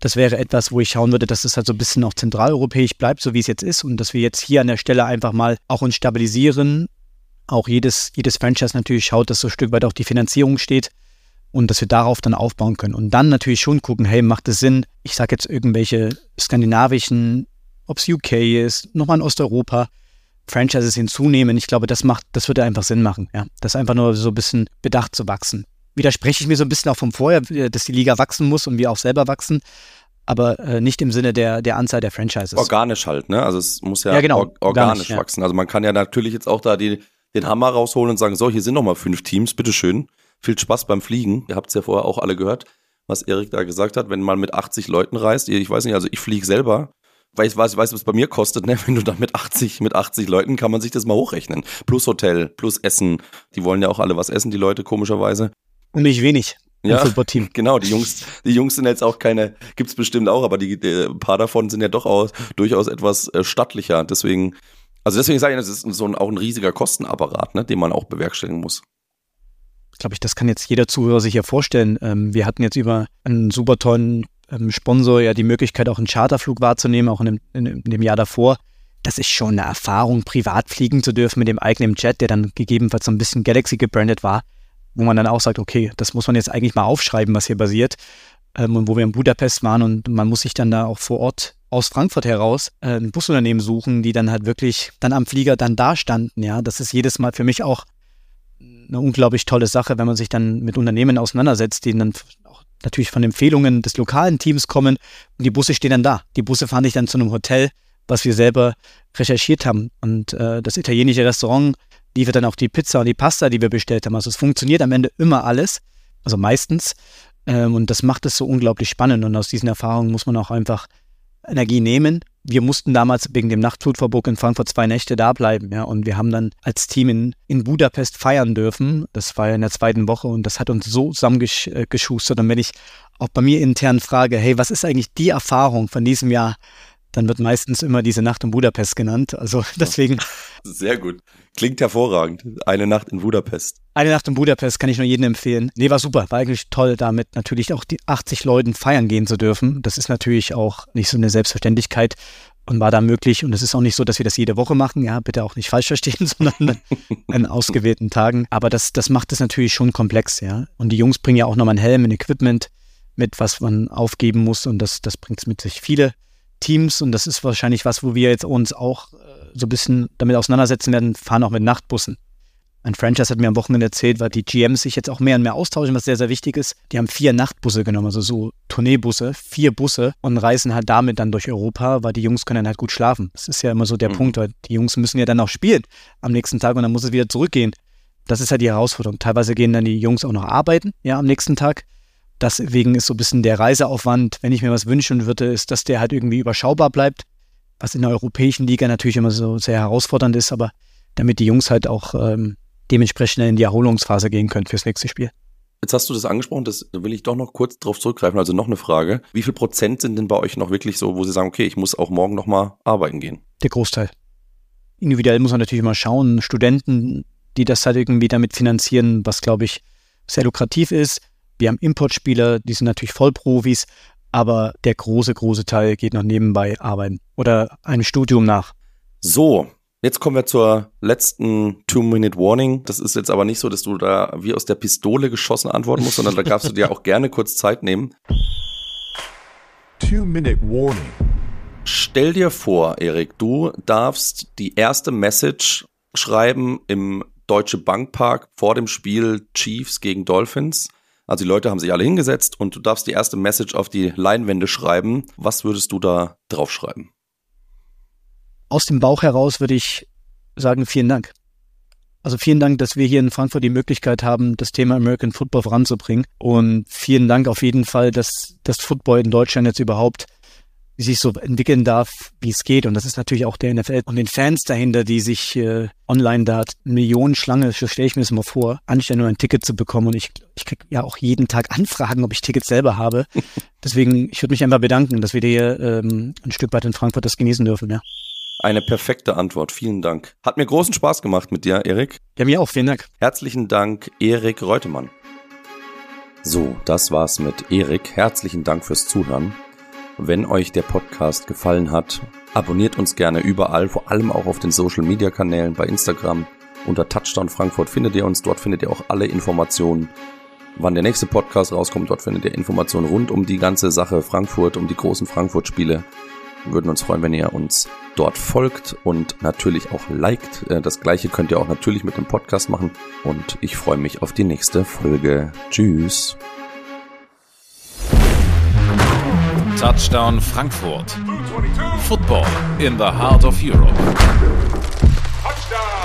das wäre etwas, wo ich schauen würde, dass es halt so ein bisschen auch zentraleuropäisch bleibt, so wie es jetzt ist und dass wir jetzt hier an der Stelle einfach mal auch uns stabilisieren. Auch jedes, jedes Franchise natürlich schaut, dass so ein Stück weit auch die Finanzierung steht und dass wir darauf dann aufbauen können. Und dann natürlich schon gucken, hey, macht es Sinn, ich sage jetzt irgendwelche skandinavischen, ob es UK ist, nochmal in Osteuropa, Franchises hinzunehmen. Ich glaube, das macht, das würde einfach Sinn machen, ja. Das einfach nur so ein bisschen bedacht zu wachsen. Widerspreche ich mir so ein bisschen auch vom Vorher, dass die Liga wachsen muss und wir auch selber wachsen, aber äh, nicht im Sinne der, der Anzahl der Franchises. Organisch halt, ne? Also es muss ja, ja genau, or organisch, organisch wachsen. Also man kann ja natürlich jetzt auch da die, den Hammer rausholen und sagen, so, hier sind noch mal fünf Teams, bitteschön. Viel Spaß beim Fliegen. Ihr habt es ja vorher auch alle gehört, was Erik da gesagt hat. Wenn man mit 80 Leuten reist, ich weiß nicht, also ich fliege selber weil ich weiß, weiß, was es bei mir kostet, ne? Wenn du da mit 80, mit 80 Leuten kann man sich das mal hochrechnen. Plus Hotel, plus Essen. Die wollen ja auch alle was essen, die Leute, komischerweise. Und nicht wenig. Ja, genau, die Jungs, die Jungs sind jetzt auch keine, gibt's bestimmt auch, aber die, die ein paar davon sind ja doch auch durchaus etwas äh, stattlicher. Deswegen, also deswegen sage ich, das ist so ein, auch ein riesiger Kostenapparat, ne, den man auch bewerkstelligen muss. Glaube ich, das kann jetzt jeder Zuhörer sich ja vorstellen. Ähm, wir hatten jetzt über einen super tollen ähm, Sponsor ja die Möglichkeit, auch einen Charterflug wahrzunehmen, auch in dem, in dem Jahr davor. Das ist schon eine Erfahrung, privat fliegen zu dürfen mit dem eigenen Jet, der dann gegebenenfalls so ein bisschen Galaxy gebrandet war, wo man dann auch sagt, okay, das muss man jetzt eigentlich mal aufschreiben, was hier basiert. Ähm, und wo wir in Budapest waren und man muss sich dann da auch vor Ort aus Frankfurt heraus äh, ein Busunternehmen suchen, die dann halt wirklich dann am Flieger dann da standen. Ja, das ist jedes Mal für mich auch eine unglaublich tolle Sache, wenn man sich dann mit Unternehmen auseinandersetzt, die dann natürlich von Empfehlungen des lokalen Teams kommen und die Busse stehen dann da. Die Busse fahren dich dann zu einem Hotel, was wir selber recherchiert haben. Und äh, das italienische Restaurant liefert dann auch die Pizza und die Pasta, die wir bestellt haben. Also es funktioniert am Ende immer alles, also meistens. Ähm, und das macht es so unglaublich spannend. Und aus diesen Erfahrungen muss man auch einfach Energie nehmen wir mussten damals wegen dem Nachtflugverbot in Frankfurt zwei Nächte da bleiben, ja. Und wir haben dann als Team in, in Budapest feiern dürfen. Das war ja in der zweiten Woche und das hat uns so zusammengeschustert. Und wenn ich auch bei mir intern frage, hey, was ist eigentlich die Erfahrung von diesem Jahr? Dann wird meistens immer diese Nacht in Budapest genannt. Also deswegen. Sehr gut. Klingt hervorragend. Eine Nacht in Budapest. Eine Nacht in Budapest kann ich nur jedem empfehlen. Nee, war super. War eigentlich toll, damit natürlich auch die 80 Leuten feiern gehen zu dürfen. Das ist natürlich auch nicht so eine Selbstverständlichkeit und war da möglich. Und es ist auch nicht so, dass wir das jede Woche machen. Ja, bitte auch nicht falsch verstehen, sondern an ausgewählten Tagen. Aber das, das macht es natürlich schon komplex, ja. Und die Jungs bringen ja auch nochmal ein Helm, ein Equipment mit, was man aufgeben muss. Und das, das bringt es mit sich. Viele Teams, und das ist wahrscheinlich was, wo wir jetzt uns auch äh, so ein bisschen damit auseinandersetzen werden, fahren auch mit Nachtbussen. Ein Franchise hat mir am Wochenende erzählt, weil die GMs sich jetzt auch mehr und mehr austauschen, was sehr, sehr wichtig ist. Die haben vier Nachtbusse genommen, also so Tourneebusse, vier Busse und reisen halt damit dann durch Europa, weil die Jungs können dann halt gut schlafen. Das ist ja immer so der mhm. Punkt, weil die Jungs müssen ja dann auch spielen am nächsten Tag und dann muss es wieder zurückgehen. Das ist halt die Herausforderung. Teilweise gehen dann die Jungs auch noch arbeiten, ja, am nächsten Tag. Deswegen ist so ein bisschen der Reiseaufwand, wenn ich mir was wünschen würde, ist, dass der halt irgendwie überschaubar bleibt. was in der europäischen Liga natürlich immer so sehr herausfordernd ist, aber damit die Jungs halt auch ähm, dementsprechend in die Erholungsphase gehen können fürs nächste Spiel. Jetzt hast du das angesprochen, das will ich doch noch kurz drauf zurückgreifen. Also noch eine Frage. Wie viel Prozent sind denn bei euch noch wirklich so, wo sie sagen, okay, ich muss auch morgen nochmal arbeiten gehen? Der Großteil. Individuell muss man natürlich immer schauen. Studenten, die das halt irgendwie damit finanzieren, was glaube ich sehr lukrativ ist. Wir haben Importspieler, die sind natürlich Vollprofis, aber der große, große Teil geht noch nebenbei arbeiten oder einem Studium nach. So, Jetzt kommen wir zur letzten Two-Minute-Warning. Das ist jetzt aber nicht so, dass du da wie aus der Pistole geschossen antworten musst, sondern da darfst du dir auch gerne kurz Zeit nehmen. Two-Minute-Warning. Stell dir vor, Erik, du darfst die erste Message schreiben im Deutsche Bankpark vor dem Spiel Chiefs gegen Dolphins. Also die Leute haben sich alle hingesetzt und du darfst die erste Message auf die Leinwände schreiben. Was würdest du da draufschreiben? aus dem Bauch heraus würde ich sagen, vielen Dank. Also vielen Dank, dass wir hier in Frankfurt die Möglichkeit haben, das Thema American Football voranzubringen. Und vielen Dank auf jeden Fall, dass das Football in Deutschland jetzt überhaupt sich so entwickeln darf, wie es geht. Und das ist natürlich auch der NFL und den Fans dahinter, die sich äh, online da Millionen Schlange, so stelle ich mir das mal vor, anstellen, nur ein Ticket zu bekommen. Und ich, ich kriege ja auch jeden Tag Anfragen, ob ich Tickets selber habe. Deswegen, ich würde mich einfach bedanken, dass wir hier ähm, ein Stück weit in Frankfurt das genießen dürfen, ja. Eine perfekte Antwort. Vielen Dank. Hat mir großen Spaß gemacht mit dir, Erik. Ja, mir auch. Vielen Dank. Herzlichen Dank, Erik Reutemann. So, das war's mit Erik. Herzlichen Dank fürs Zuhören. Wenn euch der Podcast gefallen hat, abonniert uns gerne überall, vor allem auch auf den Social Media Kanälen bei Instagram. Unter Touchdown Frankfurt findet ihr uns. Dort findet ihr auch alle Informationen, wann der nächste Podcast rauskommt. Dort findet ihr Informationen rund um die ganze Sache Frankfurt, um die großen Frankfurt-Spiele. Würden uns freuen, wenn ihr uns dort folgt und natürlich auch liked. Äh, das gleiche könnt ihr auch natürlich mit dem Podcast machen. Und ich freue mich auf die nächste Folge. Tschüss. Touchdown Frankfurt. Football in the heart of Europe. Touchdown.